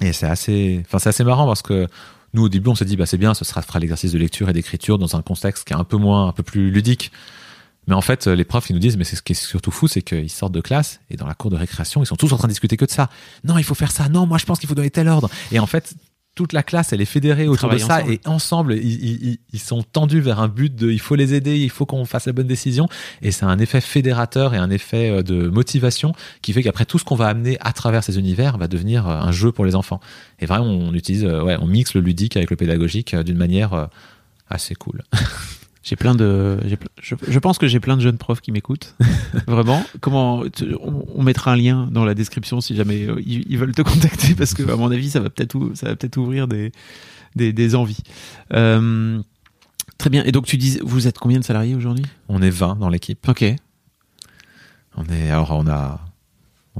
et c'est assez, enfin, c'est assez marrant parce que nous, au début, on s'est dit, bah, c'est bien, ce sera, fera l'exercice de lecture et d'écriture dans un contexte qui est un peu moins, un peu plus ludique. Mais en fait, les profs, ils nous disent, mais c'est ce qui est surtout fou, c'est qu'ils sortent de classe et dans la cour de récréation, ils sont tous en train de discuter que de ça. Non, il faut faire ça. Non, moi, je pense qu'il faut donner tel ordre. Et en fait, toute la classe, elle est fédérée autour de ça
ensemble.
et ensemble, ils, ils- sont tendus vers un but de, il faut les aider, il faut qu'on fasse la bonne décision. Et c'est un effet fédérateur et un effet euh, de motivation qui fait qu'après tout ce qu'on va amener à travers ces univers va devenir euh, un jeu pour les enfants. Et vraiment, on utilise, euh, ouais, on mixe le ludique avec le pédagogique d'une manière assez cool. [LAUGHS]
J'ai plein de, je, je pense que j'ai plein de jeunes profs qui m'écoutent. [LAUGHS] Vraiment. Comment on, on mettra un lien dans la description si jamais euh, ils, ils veulent te [LAUGHS] contacter parce que à mon avis ça va peut-être ou- ça va peut-être ouvrir des des, des envies. Euh, très bien. Et donc tu dis, vous êtes combien de salariés aujourd'hui?
On est 20 dans l'équipe.
Ok.
On est, alors on a,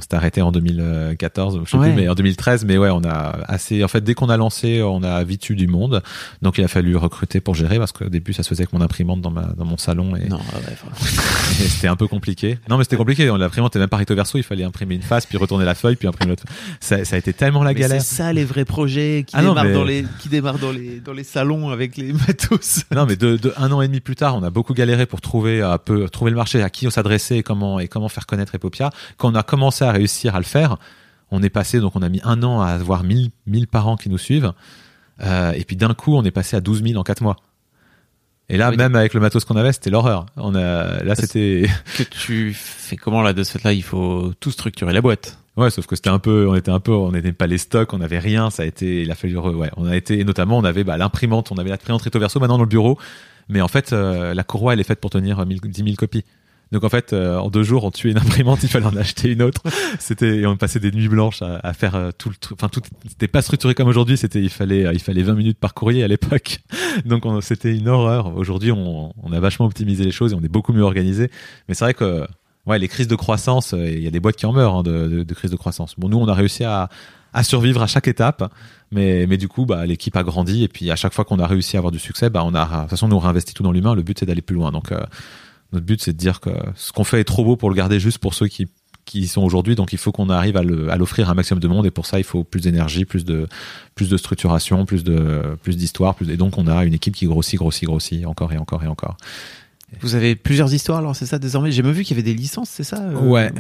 on s'est arrêté en 2014, je sais
Ouais.
plus, mais en 2013, mais ouais, on a assez, en fait, dès qu'on a lancé, on a vite eu du monde. Donc il a fallu recruter pour gérer parce qu'au début, ça se faisait avec mon imprimante dans ma, dans mon salon et, [LAUGHS] et c'était un peu compliqué. Non, mais c'était compliqué. L'imprimante était même pas recto verso, il fallait imprimer une face, puis retourner la feuille, puis imprimer l'autre. Ça, ça a été tellement la
mais
galère.
C'est ça les vrais projets qui
Ah
démarrent
mais-
dans les qui démarrent dans les dans les salons avec les matos. [LAUGHS]
Non, mais de, de un an et demi plus tard, on a beaucoup galéré pour trouver un peu trouver le marché, à qui on s'adressait et comment et comment faire connaître Epopia. Quand on a commencé à réussir à le faire, on est passé donc on a mis un an à avoir 1000 1000 parents qui nous suivent, euh, et puis d'un coup on est passé à 12 000 en quatre mois. Et là,
Oui.
même avec le matos qu'on avait, c'était l'horreur. On a là c'était [LAUGHS]
Que tu fais comment là de ce fait-là? Il faut tout structurer la boîte.
ouais, sauf que c'était un peu, on était un peu, on n'était pas les stocks, on n'avait rien. Ça a été, il a fallu, ouais, on a été, et notamment on avait bah, l'imprimante, on avait l'imprimante recto verso maintenant dans le bureau, mais en fait euh, la courroie elle est faite pour tenir 1000 10 000 copies. Donc en fait, euh, en deux jours, on tuait une imprimante, [LAUGHS] il fallait en acheter une autre. C'était, et on passait des nuits blanches à, faire euh, tout le truc. Enfin, tout, c'était pas structuré comme aujourd'hui. C'était, il fallait, euh, il fallait 20 minutes par courrier à l'époque. [LAUGHS] Donc on- c'était une horreur. Aujourd'hui, on, on a vachement optimisé les choses et on est beaucoup mieux organisé. Mais c'est vrai que, ouais, les crises de croissance, euh, il y a des boîtes qui en meurent hein, de, de, de crises de croissance. Bon, nous, on a réussi à, à survivre à chaque étape. Mais, mais du coup, bah, l'équipe a grandi et puis à chaque fois qu'on a réussi à avoir du succès, bah, on a, de toute façon, nous on réinvestit tout dans l'humain. Le but, c'est d'aller plus loin. Donc, notre but, c'est de dire que ce qu'on fait est trop beau pour le garder juste pour ceux qui, qui y sont aujourd'hui. Donc, il faut qu'on arrive à l'offrir à un maximum de monde. Et pour ça, il faut plus d'énergie, plus de, plus de structuration, plus de, plus d'histoire. Plus, et donc, on a une équipe qui grossit, grossit, grossit, encore et encore et encore.
Vous avez plusieurs histoires alors c'est ça désormais? J'ai même vu qu'il y avait des licences, c'est ça euh,
Ouais.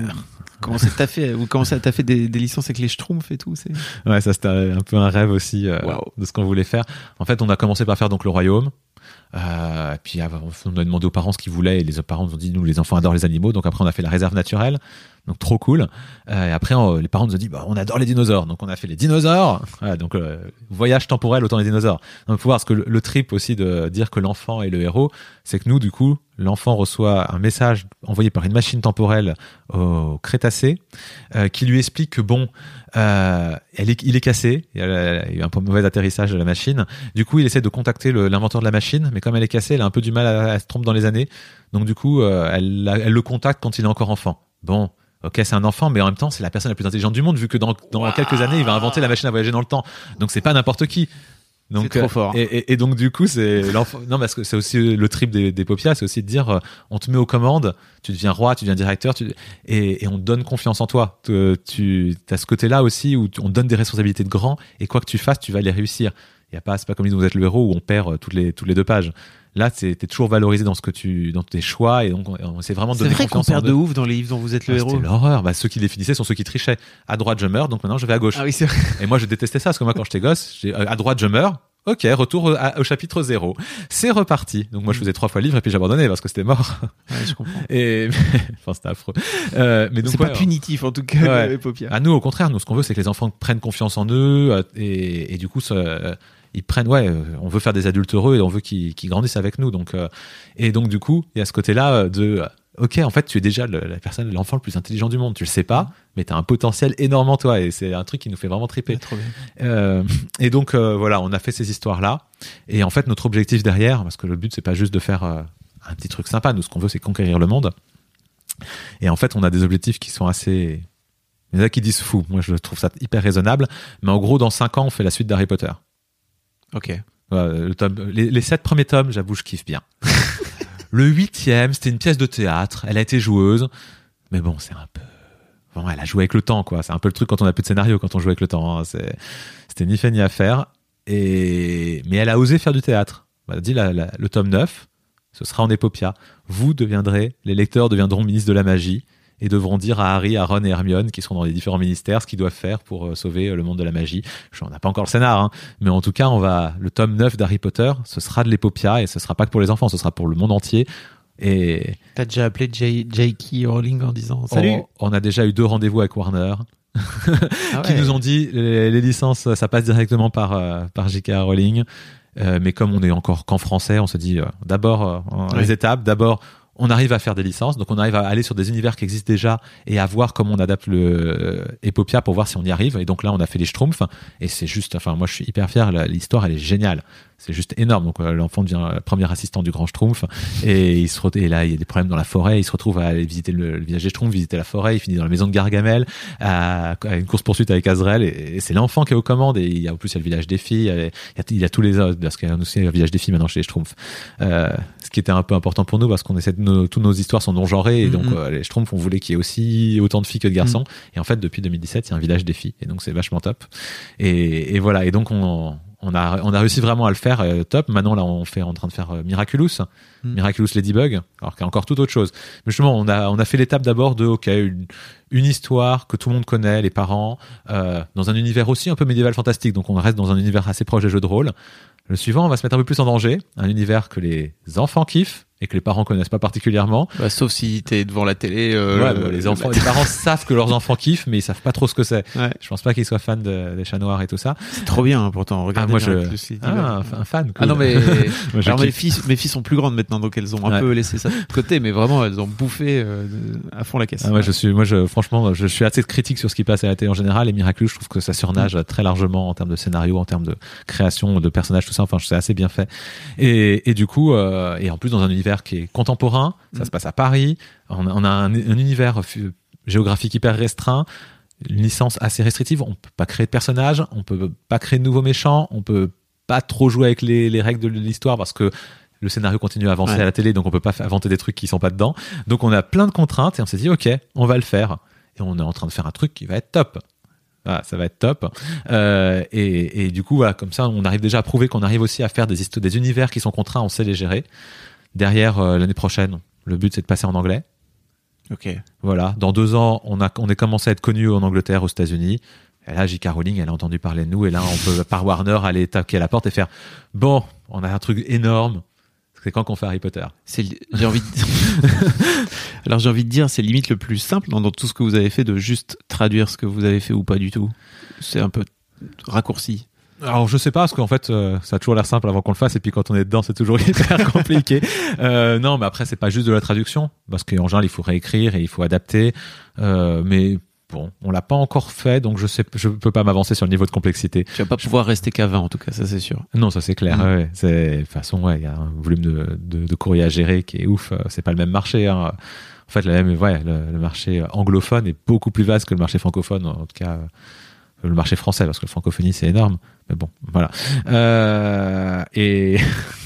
Commencez à taffer, vous commencez à taffer des, des licences avec les Schtroumpfs et tout. C'est...
Ouais, ça c'était un peu un rêve aussi euh,
Wow.
de ce qu'on voulait faire. En fait, on a commencé par faire donc le royaume. Euh, puis avant, on a demandé aux parents ce qu'ils voulaient et les parents nous ont dit nous les enfants adorent les animaux donc après on a fait la réserve naturelle. Donc trop cool. Euh, et après on- les parents nous ont dit bah, on adore les dinosaures. Donc on a fait les dinosaures. Voilà, donc euh, voyage temporel autant les dinosaures. Donc faut voir parce que le trip aussi de dire que l'enfant est le héros c'est que nous du coup l'enfant reçoit un message envoyé par une machine temporelle au Crétacé euh, qui lui explique que bon euh, elle est, il est cassé il y a eu un peu mauvais atterrissage de la machine du coup il essaie de contacter l'inventeur de la machine mais comme elle est cassée elle a un peu du mal à, à se tromper dans les années donc du coup euh, elle, le contacte quand il est encore enfant bon Ok, c'est un enfant, mais en même temps, c'est la personne la plus intelligente du monde, vu que dans, dans quelques années, il va inventer la machine à voyager dans le temps. Donc, c'est pas n'importe qui. Donc,
trop
euh,
fort.
Et, et- et donc, du coup, c'est. Non, parce que c'est aussi le trip des, des Popia, c'est aussi de dire, euh, on te met aux commandes, tu deviens roi, tu deviens directeur, tu, et, et on te donne confiance en toi. Te- Tu as ce côté-là aussi où tu- on te donne des responsabilités de grand, et quoi que tu fasses, tu vas les réussir. Il y a pas, c'est pas comme vous êtes le héros où on perd euh, toutes les toutes les deux pages. Là, c'est t'es toujours valorisé dans ce que tu, dans tes choix, et donc on, essaie vraiment de
C'est vrai qu'on perd de ouf dans les livres dont vous êtes le
Ah,
héros.
C'était l'horreur. Bah, ceux qui définissaient sont ceux qui trichaient. À droite, je meurs, donc maintenant je vais à gauche.
Ah oui, c'est vrai.
Et moi, je détestais ça, parce que moi, quand j'étais gosse, j'ai- euh, à droite, je meurs. Ok, retour au, à- au chapitre zéro. C'est reparti. Donc moi, je faisais trois fois le livre et puis j'abandonnais parce que c'était mort.
Ouais, je comprends.
Et [LAUGHS] enfin, c'était affreux. Euh, mais donc
C'est
ouais,
pas punitif en tout cas,
Ouais.
les paupières.
à nous, au contraire, nous, ce qu'on veut, c'est que les enfants prennent confiance en eux euh, et, et du coup, ça, euh, ils prennent. Ouais, euh, on veut faire des adultes heureux et on veut qu'ils grandissent avec nous. Donc, euh, et donc, du coup, il y a ce côté-là euh, de. Ok, en fait, tu es déjà le- la personne, l'enfant le plus intelligent du monde. Tu le sais pas, mais tu as un potentiel énorme en toi et c'est un truc qui nous fait vraiment triper. Euh, et donc euh, voilà, on a fait ces histoires-là. Et en fait, notre objectif derrière, parce que le but c'est pas juste de faire un petit truc sympa. Nous, ce qu'on veut, c'est conquérir le monde. Et en fait, on a des objectifs qui sont assez. Il y en a qui disent fou. Moi, je trouve ça hyper raisonnable. Mais en gros, dans 5 ans, on fait la suite d'Harry Potter.
Ok.
Le tome- les, sept premiers tomes, j'avoue, je kiffe bien. [LAUGHS] le huitième, c'était une pièce de théâtre. Elle a été joueuse. Mais bon, c'est un peu. Bon, elle a joué avec le temps, quoi. C'est un peu le truc quand on a plus de scénario, quand on joue avec le temps. hein. C'était ni fait ni à faire. Et... Mais elle a osé faire du théâtre. Elle a dit le tome 9, ce sera en épopia. Vous deviendrez, les lecteurs deviendront ministres de la magie et devront dire à Harry, à Ron et Hermione, qui sont dans les différents ministères, ce qu'ils doivent faire pour euh, sauver euh, le monde de la magie. On n'a pas encore le scénar, hein, mais en tout cas, on va le tome 9 d'Harry Potter, ce sera de l'épopia et ce sera pas que pour les enfants, ce sera pour le monde entier. Et
T'as déjà appelé J.K. Rowling en disant salut.
on, on a déjà eu deux rendez-vous avec Warner
Ah [LAUGHS]
qui nous ont dit les, les licences, ça passe directement par euh, par J.K. Rowling. Euh, mais comme on est encore qu'en français, on se dit euh, d'abord
Ouais.
les étapes. D'abord, on arrive à faire des licences, donc on arrive à aller sur des univers qui existent déjà et à voir comment on adapte le euh, Epopia pour voir si on y arrive. Et donc là, on a fait les Schtroumpfs et c'est juste, enfin moi je suis hyper fier. L'histoire elle est géniale. C'est juste énorme. Donc euh, l'enfant devient premier assistant du grand Schtroumpf et il se et là il y a des problèmes dans la forêt. Il se retrouve à aller visiter le, le village des Schtroumpfs, visiter la forêt. Il finit dans la maison de Gargamel à, une course poursuite avec Azrael et, c'est l'enfant qui est aux commandes. Et il y a en plus il y a le village des filles. Il y a tous les autres parce qu'il y a aussi le village des filles maintenant chez les Schtroumpfs. Euh, ce qui était un peu important pour nous parce qu'on essaie de nos, toutes nos histoires sont non genrées et donc euh, les Schtroumpfs on voulait qu'il y ait aussi autant de filles que de garçons. Et en fait depuis 2017 il y a un village des filles et donc c'est vachement top. Et, et voilà et donc on on a, on a réussi vraiment à le faire euh, top. Maintenant, là, on fait en train de faire euh, Miraculous,
Mm.
Miraculous Ladybug, alors qu'il y a encore tout autre chose. Mais justement, on a, on a fait l'étape d'abord de, ok, une, une histoire que tout le monde connaît, les parents, euh, dans un univers aussi un peu médiéval fantastique. Donc, on reste dans un univers assez proche des jeux de rôle. Le suivant, on va se mettre un peu plus en danger, un univers que les enfants kiffent et que les parents connaissent pas particulièrement.
Bah, sauf si t'es devant la télé. euh,
Ouais, bah, les
le
enfants, les parents [LAUGHS] savent que leurs enfants kiffent, mais ils savent pas trop ce que c'est.
Ouais.
Je pense pas qu'ils soient fans de- des chats noirs et tout ça.
C'est trop bien hein, pourtant. Regardez
moi,
bien
je-
Lucy
Ah, un, fan.
Ah non mais [LAUGHS]
Moi, je
alors mes filles mes filles sont plus grandes maintenant donc elles ont un
Ouais.
peu laissé ça de côté mais vraiment elles ont bouffé euh, à fond la caisse.
Ah, moi, je suis, moi, je, franchement, je suis assez critique sur ce qui passe à la télé en général. Et Miraculous, je trouve que ça surnage très largement en termes de scénario, en termes de création, de personnages, tout ça. Enfin, c'est assez bien fait. Et, et du coup, euh, et en plus dans un univers qui est contemporain, ça
Mm.
se passe à Paris. On a, on a un, un univers géographique hyper restreint. Une licence assez restrictive. On peut pas créer de personnages. On peut pas créer de nouveaux méchants. On peut pas trop jouer avec les, les règles de l'histoire parce que le scénario continue à avancer
Ouais.
à la télé, donc on peut pas inventer des trucs qui sont pas dedans. Donc on a plein de contraintes et on s'est dit ok, on va le faire. Et on est en train de faire un truc qui va être top. Voilà, ça va être top. Euh, et, et du coup, voilà, comme ça, on arrive déjà à prouver qu'on arrive aussi à faire des univers qui sont contraints, on sait les gérer. Derrière, euh, l'année prochaine, le but c'est de passer en anglais.
Ok.
Voilà, dans deux ans, on a on est commencé à être connu en Angleterre, aux États-Unis. Et là, J.K. Rowling, elle a entendu parler de nous, et là, on peut par Warner aller taquer à la porte et faire bon, on a un truc énorme. C'est quand qu'on fait Harry Potter
C'est j'ai envie de... [LAUGHS] Alors j'ai envie de dire c'est limite le plus simple dans, dans tout ce que vous avez fait de juste traduire ce que vous avez fait ou pas du tout. C'est un peu raccourci.
Alors je sais pas parce qu'en fait euh, ça a toujours l'air simple avant qu'on le fasse et puis quand on est dedans c'est toujours [LAUGHS] hyper compliqué. Euh, non mais après c'est pas juste de la traduction parce qu'en général il faut réécrire et il faut adapter. Euh, mais bon on l'a pas encore fait donc je sais je peux pas m'avancer sur le niveau de complexité.
Tu vas pas pouvoir rester qu'à 20 en tout cas, ça c'est sûr.
Non ça c'est clair.
Mm.
ouais, ouais. c'est de toute façon ouais il y a un volume de, de, de courrier à gérer qui est ouf. euh, C'est pas le même marché. Hein. En fait le même ouais le, le marché anglophone est beaucoup plus vaste que le marché francophone en tout cas. Le marché français parce que la francophonie c'est énorme. Mais bon voilà. Euh, et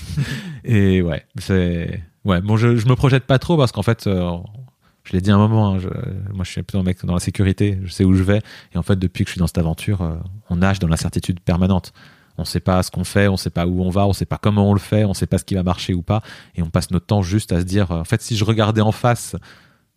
[LAUGHS] et ouais c'est ouais. Bon je, je me projette pas trop parce qu'en fait euh, je l'ai dit un moment hein, moi je suis plutôt un mec dans la sécurité je sais où je vais. Et en fait depuis que je suis dans cette aventure euh, on nage dans l'incertitude permanente. On sait pas ce qu'on fait, on sait pas où on va, on sait pas comment on le fait, on sait pas ce qui va marcher ou pas, et on passe notre temps juste à se dire, en fait, si je regardais en face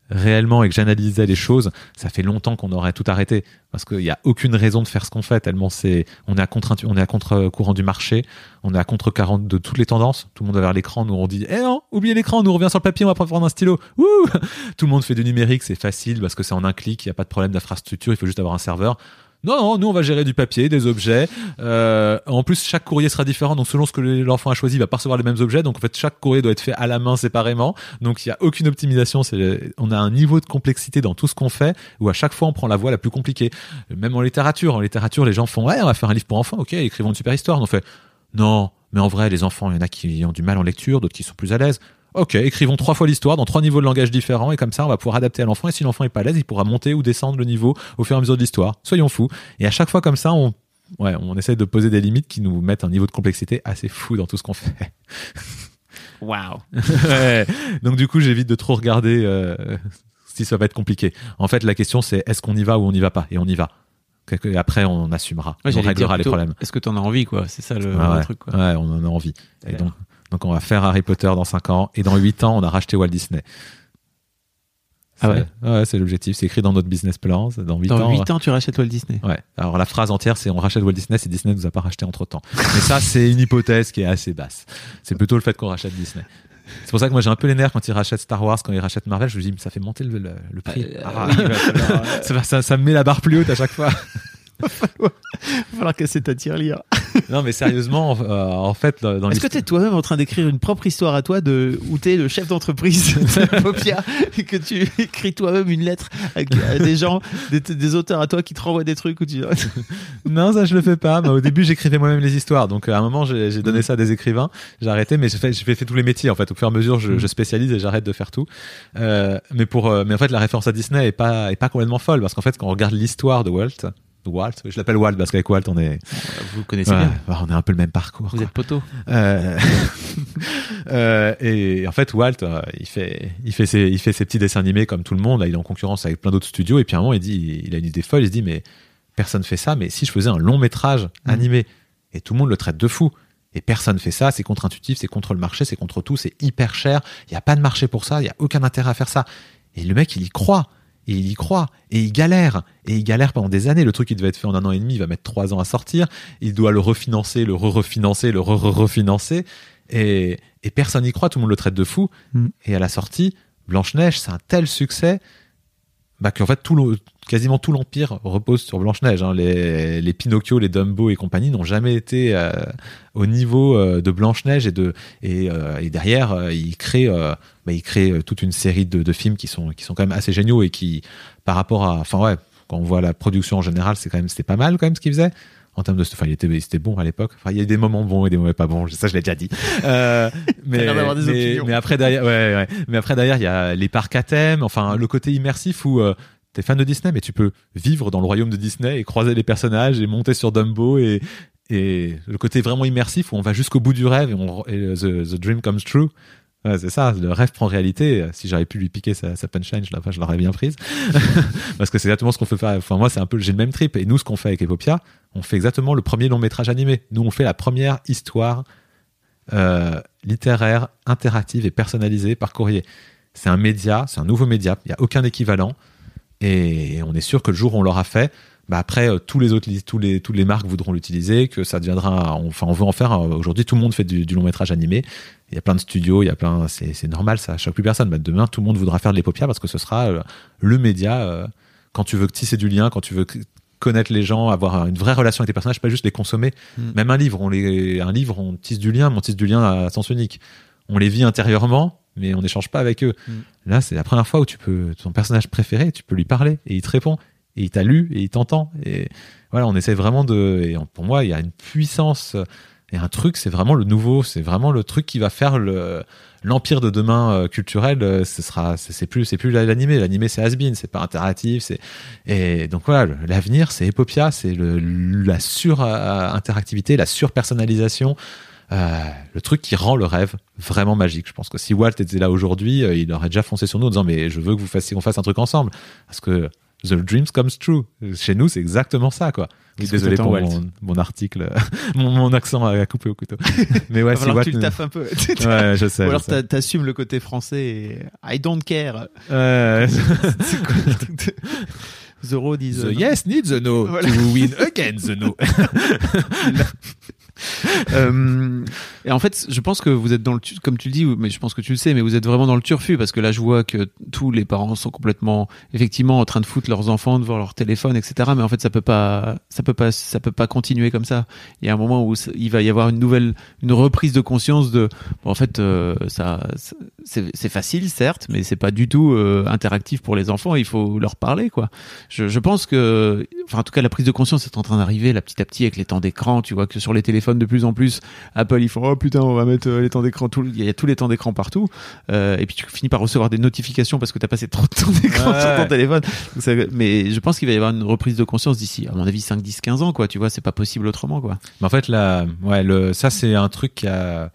réellement et que j'analysais les choses, ça fait longtemps qu'on aurait tout arrêté parce qu'il n'y a aucune raison de faire ce qu'on fait tellement c'est on est à contre on est à contre courant du marché, on est à contre 40 de toutes les tendances. Tout le monde va vers l'écran, nous on dit "Eh non, oubliez l'écran, nous on revient sur le papier, on va prendre un stylo." tout le monde fait du numérique, c'est facile parce que c'est en un clic, il n'y a pas de problème d'infrastructure, il faut juste avoir un serveur. Non, non, nous on va gérer du papier, des objets. Euh, en plus, chaque courrier sera différent, donc selon ce que l'enfant a choisi, il va pas recevoir les mêmes objets. Donc en fait, chaque courrier doit être fait à la main séparément. Donc il y a aucune optimisation. On a un niveau de complexité dans tout ce qu'on fait où à chaque fois on prend la voie la plus compliquée. Même en littérature, en littérature, les gens font ouais, on va faire un livre pour enfants, ok, écrivons une super histoire. On fait non, mais en vrai, les enfants, il y en a qui ont du mal en lecture, d'autres qui sont plus à l'aise. Ok, écrivons trois fois l'histoire dans trois niveaux de langage différents et comme ça on va pouvoir adapter à l'enfant et si l'enfant est pas à l'aise, il pourra monter ou descendre le niveau au fur et à mesure de l'histoire. Soyons fous. Et à chaque fois comme ça, on ouais, on essaie de poser des limites qui nous mettent un niveau de complexité assez fou dans tout ce qu'on fait. [LAUGHS]
Waouh. [LAUGHS]
Donc du coup, j'évite de trop regarder euh, si ça va être compliqué. En fait, la question c'est est-ce qu'on y va ou on n'y va pas? Et on y va. Après, on assumera. on réglera les problèmes.
Est-ce que tu en as envie, quoi? C'est ça le, truc. Quoi.
Ouais, on en a envie. Et donc, donc on va faire Harry Potter dans 5 ans et dans 8 ans, on a racheté Walt Disney.
Ah ouais
Ouais, c'est l'objectif. C'est écrit dans notre business plan. Dans 8
dans
ans.
8 ans, tu rachètes Walt Disney.
Ouais. Alors la phrase entière, c'est on rachète Walt Disney si Disney nous a pas racheté entre temps. Mais ça, c'est une hypothèse qui est assez basse. C'est plutôt le fait qu'on rachète Disney. C'est pour ça que moi j'ai un peu les nerfs quand ils rachètent Star Wars, quand ils rachètent Marvel. Je me dis, mais ça fait monter le, le, prix. Euh, ah, [LAUGHS] ça, ça, ça me met la barre plus haute à chaque fois. [LAUGHS]
va falloir, falloir casser ta tirelire. [LAUGHS]
non, mais sérieusement, euh, en fait, dans
Est-ce que tu es toi-même en train d'écrire une propre histoire à toi de où tu es le chef d'entreprise [LAUGHS] de Popia et que tu écris toi-même une lettre à, des gens, des, auteurs à toi qui te renvoient des trucs où tu [LAUGHS]
Non, ça je le fais pas. Mais au début, j'écrivais moi-même les histoires. Donc à un moment, j'ai donné ça à des écrivains. J'ai arrêté, mais j'ai fait, fait, fait, tous les métiers en fait. Au fur et à mesure, je, je spécialise et j'arrête de faire tout. Euh, mais pour, euh, mais en fait, la référence à Disney est pas est pas complètement folle parce qu'en fait, quand on regarde l'histoire de Walt, Walt. Je l'appelle Walt parce qu'avec Walt, on est.
Vous connaissez bien.
On est un peu le même parcours.
Vous êtes poteau.
Euh, [LAUGHS] euh, et en fait, Walt, euh, il fait, il fait ses, il fait ses petits dessins animés comme tout le monde. Là, il est en concurrence avec plein d'autres studios. Et puis à un moment, il dit, il a une idée folle. Il se dit, mais personne fait ça. Mais si je faisais un long métrage mmh. animé et tout le monde le traite de fou. Et personne fait ça, c'est contre-intuitif, c'est contre le marché, c'est contre tout, c'est hyper cher, il n'y a pas de marché pour ça, il n'y a aucun intérêt à faire ça. Et le mec, il y croit et il y croit et il galère et il galère pendant des années. Le truc qui devait être fait en un an et demi, il va mettre trois ans à sortir. Il doit le refinancer, le re-refinancer, le re-refinancer et, et personne n'y croit. Tout le monde le traite de fou. Mm. Et à la sortie, Blanche Neige, c'est un tel succès bah, qu'en fait tout le, quasiment tout l'empire repose sur Blanche Neige. Hein. Les, les Pinocchio, les Dumbo et compagnie n'ont jamais été euh, au niveau euh, de Blanche Neige et de et, euh, et derrière il crée bah, il crée toute une série de, de, films qui sont qui sont quand même assez géniaux et qui par rapport à enfin ouais quand on voit la production en général c'est quand même c'était pas mal quand même ce qu'il faisait en termes de enfin il était c'était bon à l'époque enfin il y a des moments bons et des moments pas bons ça je l'ai déjà dit euh, [LAUGHS] mais, mais, mais, après derrière ouais, ouais, mais après derrière il y a les parcs à thème enfin le côté immersif où euh, t'es fan de Disney mais tu peux vivre dans le royaume de Disney et croiser les personnages et monter sur Dumbo et et le côté vraiment immersif où on va jusqu'au bout du rêve et, on, the, the dream comes true c'est ça, le rêve prend réalité. Si j'avais pu lui piquer sa, sa punchline, je, je l'aurais bien prise. [LAUGHS] Parce que c'est exactement ce qu'on fait faire. Enfin, moi, c'est un peu, j'ai le même trip. Et nous, ce qu'on fait avec Epopia, on fait exactement le premier long métrage animé. Nous, on fait la première histoire euh, littéraire, interactive et personnalisée par courrier. C'est un média, c'est un nouveau média. Il n'y a aucun équivalent. Et on est sûr que le jour où on l'aura fait, bah après euh, tous les autres tous les toutes les marques voudront l'utiliser que ça deviendra enfin on veut en faire aujourd'hui tout le monde fait du, long métrage animé. Il y a plein de studios il y a plein c'est normal ça choque plus personne. Bah, demain tout le monde voudra faire de l'épopia parce que ce sera euh, le média euh, quand tu veux tisser du lien quand tu veux connaître les gens avoir une vraie relation avec tes personnages pas juste les consommer. Mm. même un livre on les un livre on tisse du lien mais on tisse du lien à sens unique. On les vit intérieurement mais on n'échange pas avec eux. Mm. Là, c'est la première fois où tu peux, ton personnage préféré, tu peux lui parler et il te répond et il t'a lu et il t'entend. Et voilà, on essaie vraiment de. Et pour moi, il y a une puissance et un truc, c'est vraiment le nouveau, c'est vraiment le truc qui va faire le l'empire de demain euh, culturel. Euh, ce sera, c'est plus, c'est plus l'animé. L'animé, c'est has-been, c'est pas interactif. C'est et donc voilà, l'avenir, c'est Epopia, c'est la sur interactivité, la sur personnalisation. Euh, le truc qui rend le rêve vraiment magique. Je pense que si Walt était là aujourd'hui, il aurait déjà foncé sur nous en disant mais je veux que vous fassiez qu'on fasse un truc ensemble parce que The dreams comes true. Chez nous, c'est exactement ça, quoi.
Qu'est-ce
désolé pour
Walt
mon, mon article, [LAUGHS] mon, mon accent à couper au couteau. [LAUGHS] Mais ouais, si
que tu le taffes un peu. [LAUGHS]
Ouais, je sais.
Ou alors t'assumes le côté français et I don't care. De... The road is...
The yes needs the no
Voilà.
to win against the no.
Euh, et en fait, je pense que vous êtes dans le, comme tu le dis, mais je pense que tu le sais, mais vous êtes vraiment dans le turfu parce que là, je vois que tous les parents sont complètement, effectivement, en train de foutre leurs enfants devant leur téléphone, etc. Mais en fait, ça peut pas, ça peut pas, ça peut pas continuer comme ça. Il y a un moment où il va y avoir une nouvelle, une reprise de conscience de, bon, en fait, euh, ça, c'est facile, certes, mais c'est pas du tout euh, interactif pour les enfants. Il faut leur parler, quoi. Je, je pense que, enfin, en tout cas, la prise de conscience est en train d'arriver là petit à petit avec les temps d'écran. Tu vois que sur les téléphones de plus en plus, Apple ils font oh putain, on va mettre euh, les temps d'écran. Tout, il y a tous les temps d'écran partout. Euh, et puis tu finis par recevoir des notifications parce que t'as passé trop de temps d'écran
Ouais.
sur ton téléphone. Donc ça- mais je pense qu'il va y avoir une reprise de conscience d'ici, à mon avis, 5, 10, 15 ans, quoi. Tu vois, c'est pas possible autrement, quoi.
Mais en fait, là, ouais, le, ça, c'est un truc qui a.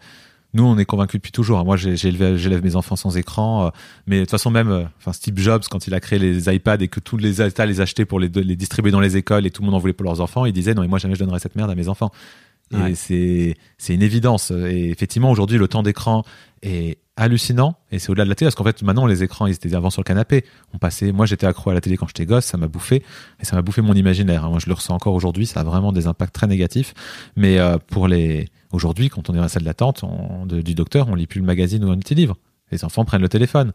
Nous, on est convaincus depuis toujours. Moi, j'ai j'élève mes enfants sans écran. euh, Mais de toute façon, même, euh, enfin, Steve Jobs, quand il a créé les iPads et que tous les États les achetaient pour les, les distribuer dans les écoles et tout le monde en voulait pour leurs enfants, il disait non, mais moi, jamais je donnerais cette merde à mes enfants.
Ouais.
c'est c'est une évidence. Et effectivement, aujourd'hui, le temps d'écran est hallucinant. Et c'est au-delà de la télé parce qu'en fait maintenant les écrans ils étaient avant sur le canapé. On passait moi j'étais accro à la télé quand j'étais gosse ça m'a bouffé. Et ça m'a bouffé mon imaginaire. Moi je le ressens encore aujourd'hui ça a vraiment des impacts très négatifs. Mais euh, pour les aujourd'hui quand on est dans la salle d'attente du docteur on lit plus le magazine ou un petit livre. Les enfants prennent le téléphone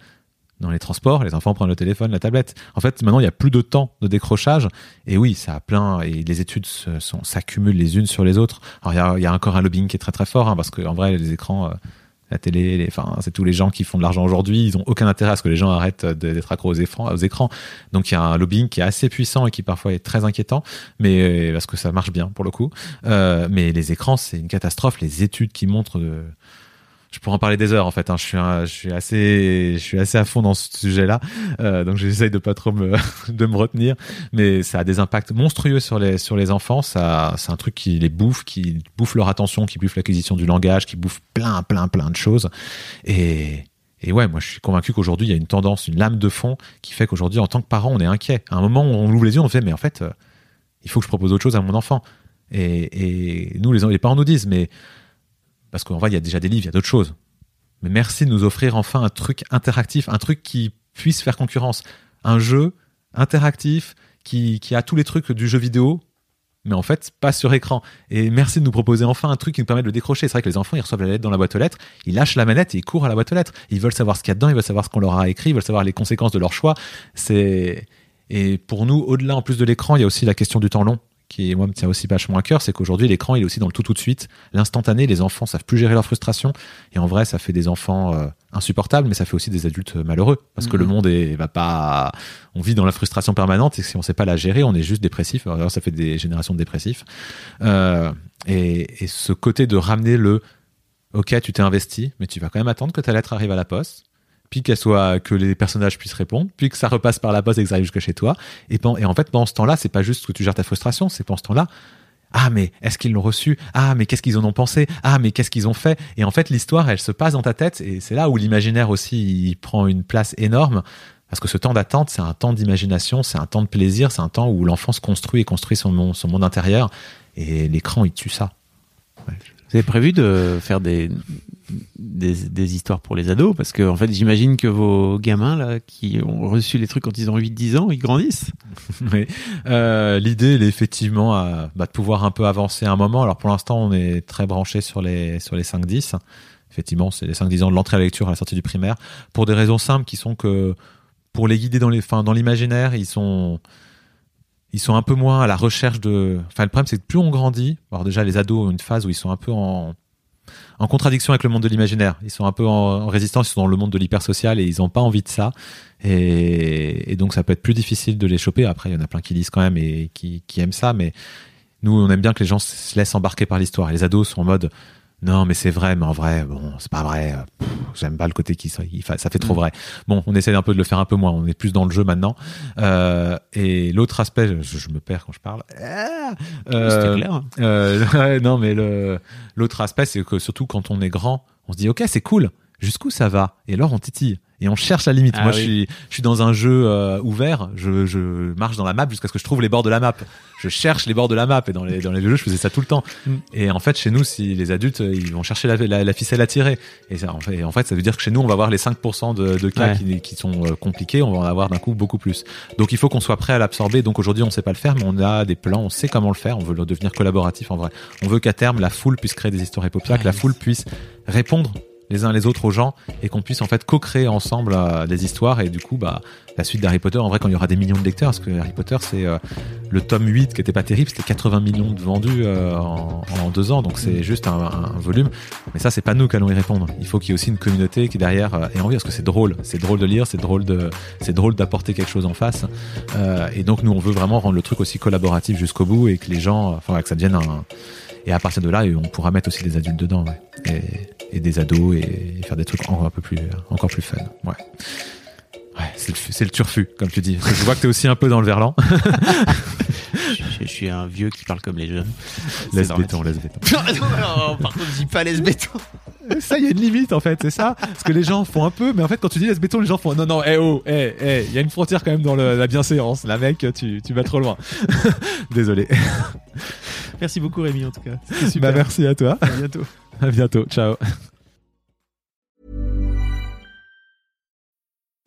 dans les transports, les enfants prennent le téléphone, la tablette. En fait, maintenant, il y a plus de temps de décrochage. Et oui, ça a plein, et les études s'accumulent les unes sur les autres. Alors, il y a, encore un lobbying qui est très très fort, hein, parce que en vrai, les écrans, euh, la télé, enfin, c'est tous les gens qui font de l'argent aujourd'hui. Ils ont aucun intérêt à ce que les gens arrêtent d'être accros aux écrans. Donc, il y a un lobbying qui est assez puissant et qui parfois est très inquiétant, mais euh, parce que ça marche bien pour le coup. Euh, mais les écrans, c'est une catastrophe. Les études qui montrent de, je pourrais en parler des heures en fait. hein. Je suis assez je suis assez à fond dans ce sujet-là, Euh, donc j'essaye de pas trop me [LAUGHS] de me retenir. Mais ça a des impacts monstrueux sur les sur les enfants. Ça c'est un truc qui les bouffe, qui bouffe leur attention, qui bouffe l'acquisition du langage, qui bouffe plein plein plein de choses. Et ouais, moi je suis convaincu qu'aujourd'hui il y a une tendance, une lame de fond qui fait qu'aujourd'hui en tant que parent on est inquiet. À un moment on ouvre les yeux, on fait mais en fait euh, il faut que je propose autre chose à mon enfant. Et, nous les parents nous disent mais parce qu'en vrai, il y a déjà des livres, il y a d'autres choses. Mais merci de nous offrir enfin un truc interactif, un truc qui puisse faire concurrence. Un jeu interactif qui, a tous les trucs du jeu vidéo, mais en fait, pas sur écran. Et merci de nous proposer enfin un truc qui nous permet de le décrocher. C'est vrai que les enfants, ils reçoivent la lettre dans la boîte aux lettres, ils lâchent la manette et ils courent à la boîte aux lettres. Ils veulent savoir ce qu'il y a dedans, ils veulent savoir ce qu'on leur a écrit, ils veulent savoir les conséquences de leur choix. C'est et pour nous, au-delà en plus de l'écran, il y a aussi la question du temps long qui moi me tient aussi vachement à cœur, c'est qu'aujourd'hui l'écran il est aussi dans le tout tout de suite, l'instantané, les enfants savent plus gérer leur frustration et en vrai ça fait des enfants euh, insupportables mais ça fait aussi des adultes euh, malheureux parce que
Mhm.
le monde est va pas on vit dans la frustration permanente et si on sait pas la gérer, on est juste dépressif. Alors ça fait des générations de dépressifs. Euh, et, et ce côté de ramener le OK, tu t'es investi, mais tu vas quand même attendre que ta lettre arrive à la poste puis qu'elle soit que les personnages puissent répondre, puis que ça repasse par la poste et que ça arrive jusque chez toi. Et, en fait, pendant ce temps-là, c'est pas juste que tu gères ta frustration, c'est pendant ce temps-là. Ah mais est-ce qu'ils l'ont reçu? Ah mais qu'est-ce qu'ils en ont pensé? Ah mais qu'est-ce qu'ils ont fait? Et en fait l'histoire elle se passe dans ta tête et c'est là où l'imaginaire aussi prend une place énorme parce que ce temps d'attente c'est un temps d'imagination, c'est un temps de plaisir, c'est un temps où l'enfant se construit et construit son monde intérieur et l'écran il tue ça.
Vous avez prévu de faire des, des, histoires pour les ados? Parce que, en fait, j'imagine que vos gamins, là, qui ont reçu les trucs quand ils ont 8-10 ans, ils grandissent. [LAUGHS]
Mais euh, l'idée, elle est effectivement à, bah, de pouvoir un peu avancer un moment. Alors pour l'instant, on est très branché sur les sur les 5-10. Effectivement, c'est les 5-10 ans de l'entrée à la lecture à la sortie du primaire, pour des raisons simples qui sont que pour les guider dans l'imaginaire, ils sont ils sont un peu moins à la recherche de. Enfin, le problème, c'est que plus on grandit, alors déjà les ados ont une phase où ils sont un peu en en contradiction avec le monde de l'imaginaire. Ils sont un peu en, résistance, ils sont dans le monde de l'hypersocial et ils n'ont pas envie de ça. Et, et donc ça peut être plus difficile de les choper. Après, il y en a plein qui lisent quand même et qui, qui aiment ça, mais nous, on aime bien que les gens se laissent embarquer par l'histoire. Les ados sont en mode non, mais c'est vrai, mais en vrai, bon, c'est pas vrai. J'aime pas le côté qui ça fait trop
Mm.
vrai. Bon, on essaie un peu de le faire un peu moins. On est plus dans le jeu maintenant. Euh, et l'autre aspect, je, je me perds quand je parle. Ah Euh,
C'était clair.
euh, [LAUGHS] ouais, non, mais l'autre aspect, c'est que surtout quand on est grand, on se dit, OK, c'est cool. Jusqu'où ça va? Et alors, on titille. Et on cherche la limite.
Ah
Moi,
oui.
je suis, je suis dans un jeu euh, ouvert. Je, je marche dans la map jusqu'à ce que je trouve les bords de la map. Je cherche les bords de la map et dans les dans les jeux, je faisais ça tout le temps.
Mm.
Et en fait, chez nous, si les adultes, euh, ils vont chercher la, la, la ficelle à tirer. Et ça, en fait, et en fait, ça veut dire que chez nous, on va avoir les 5% de, de cas
Ouais.
qui, qui sont euh, compliqués. On va en avoir d'un coup beaucoup plus. Donc, il faut qu'on soit prêt à l'absorber. Donc, aujourd'hui, on sait pas le faire, mais on a des plans. On sait comment le faire. On veut devenir collaboratif en vrai. On veut qu'à terme, la foule puisse créer des histoires épopéiques,
Ouais.
que la foule puisse répondre les uns les autres aux gens et qu'on puisse en fait co-créer ensemble euh, des histoires. Et du coup bah la suite d'Harry Potter en vrai quand il y aura des millions de lecteurs parce que Harry Potter c'est euh, le tome 8 qui était pas terrible c'était 80 millions de vendus euh, en, en deux ans. Donc c'est juste un, un volume. Mais ça c'est pas nous qui allons y répondre. Il faut qu'il y ait aussi une communauté qui derrière euh, ait envie parce que c'est drôle. C'est drôle de lire c'est drôle de c'est drôle d'apporter quelque chose en face. Euh, et donc nous on veut vraiment rendre le truc aussi collaboratif jusqu'au bout et que les gens enfin que ça devienne un et à partir de là, on pourra mettre aussi des adultes dedans, ouais. et, et des ados, et faire des trucs encore un peu plus, encore plus fun. Ouais. Ouais, c'est le, turfu, comme tu dis. Parce [LAUGHS] que je vois que t'es aussi un peu dans le verlan.
je, je suis un vieux qui parle comme les jeunes.
Laisse béton, laisse béton. [LAUGHS]
non, par contre, dis pas laisse béton.
Ça, il y a une limite, en fait, c'est ça. Parce que les gens font un peu, mais en fait, quand tu dis laisse béton, les gens font non, non, eh oh, eh, eh, il y a une frontière quand même dans le- la bienséance. La mec, tu, tu vas trop loin. [LAUGHS] Désolé.
Merci beaucoup, Rémi, en tout cas.
Bah,
super.
merci à toi.
À bientôt.
À bientôt. Ciao.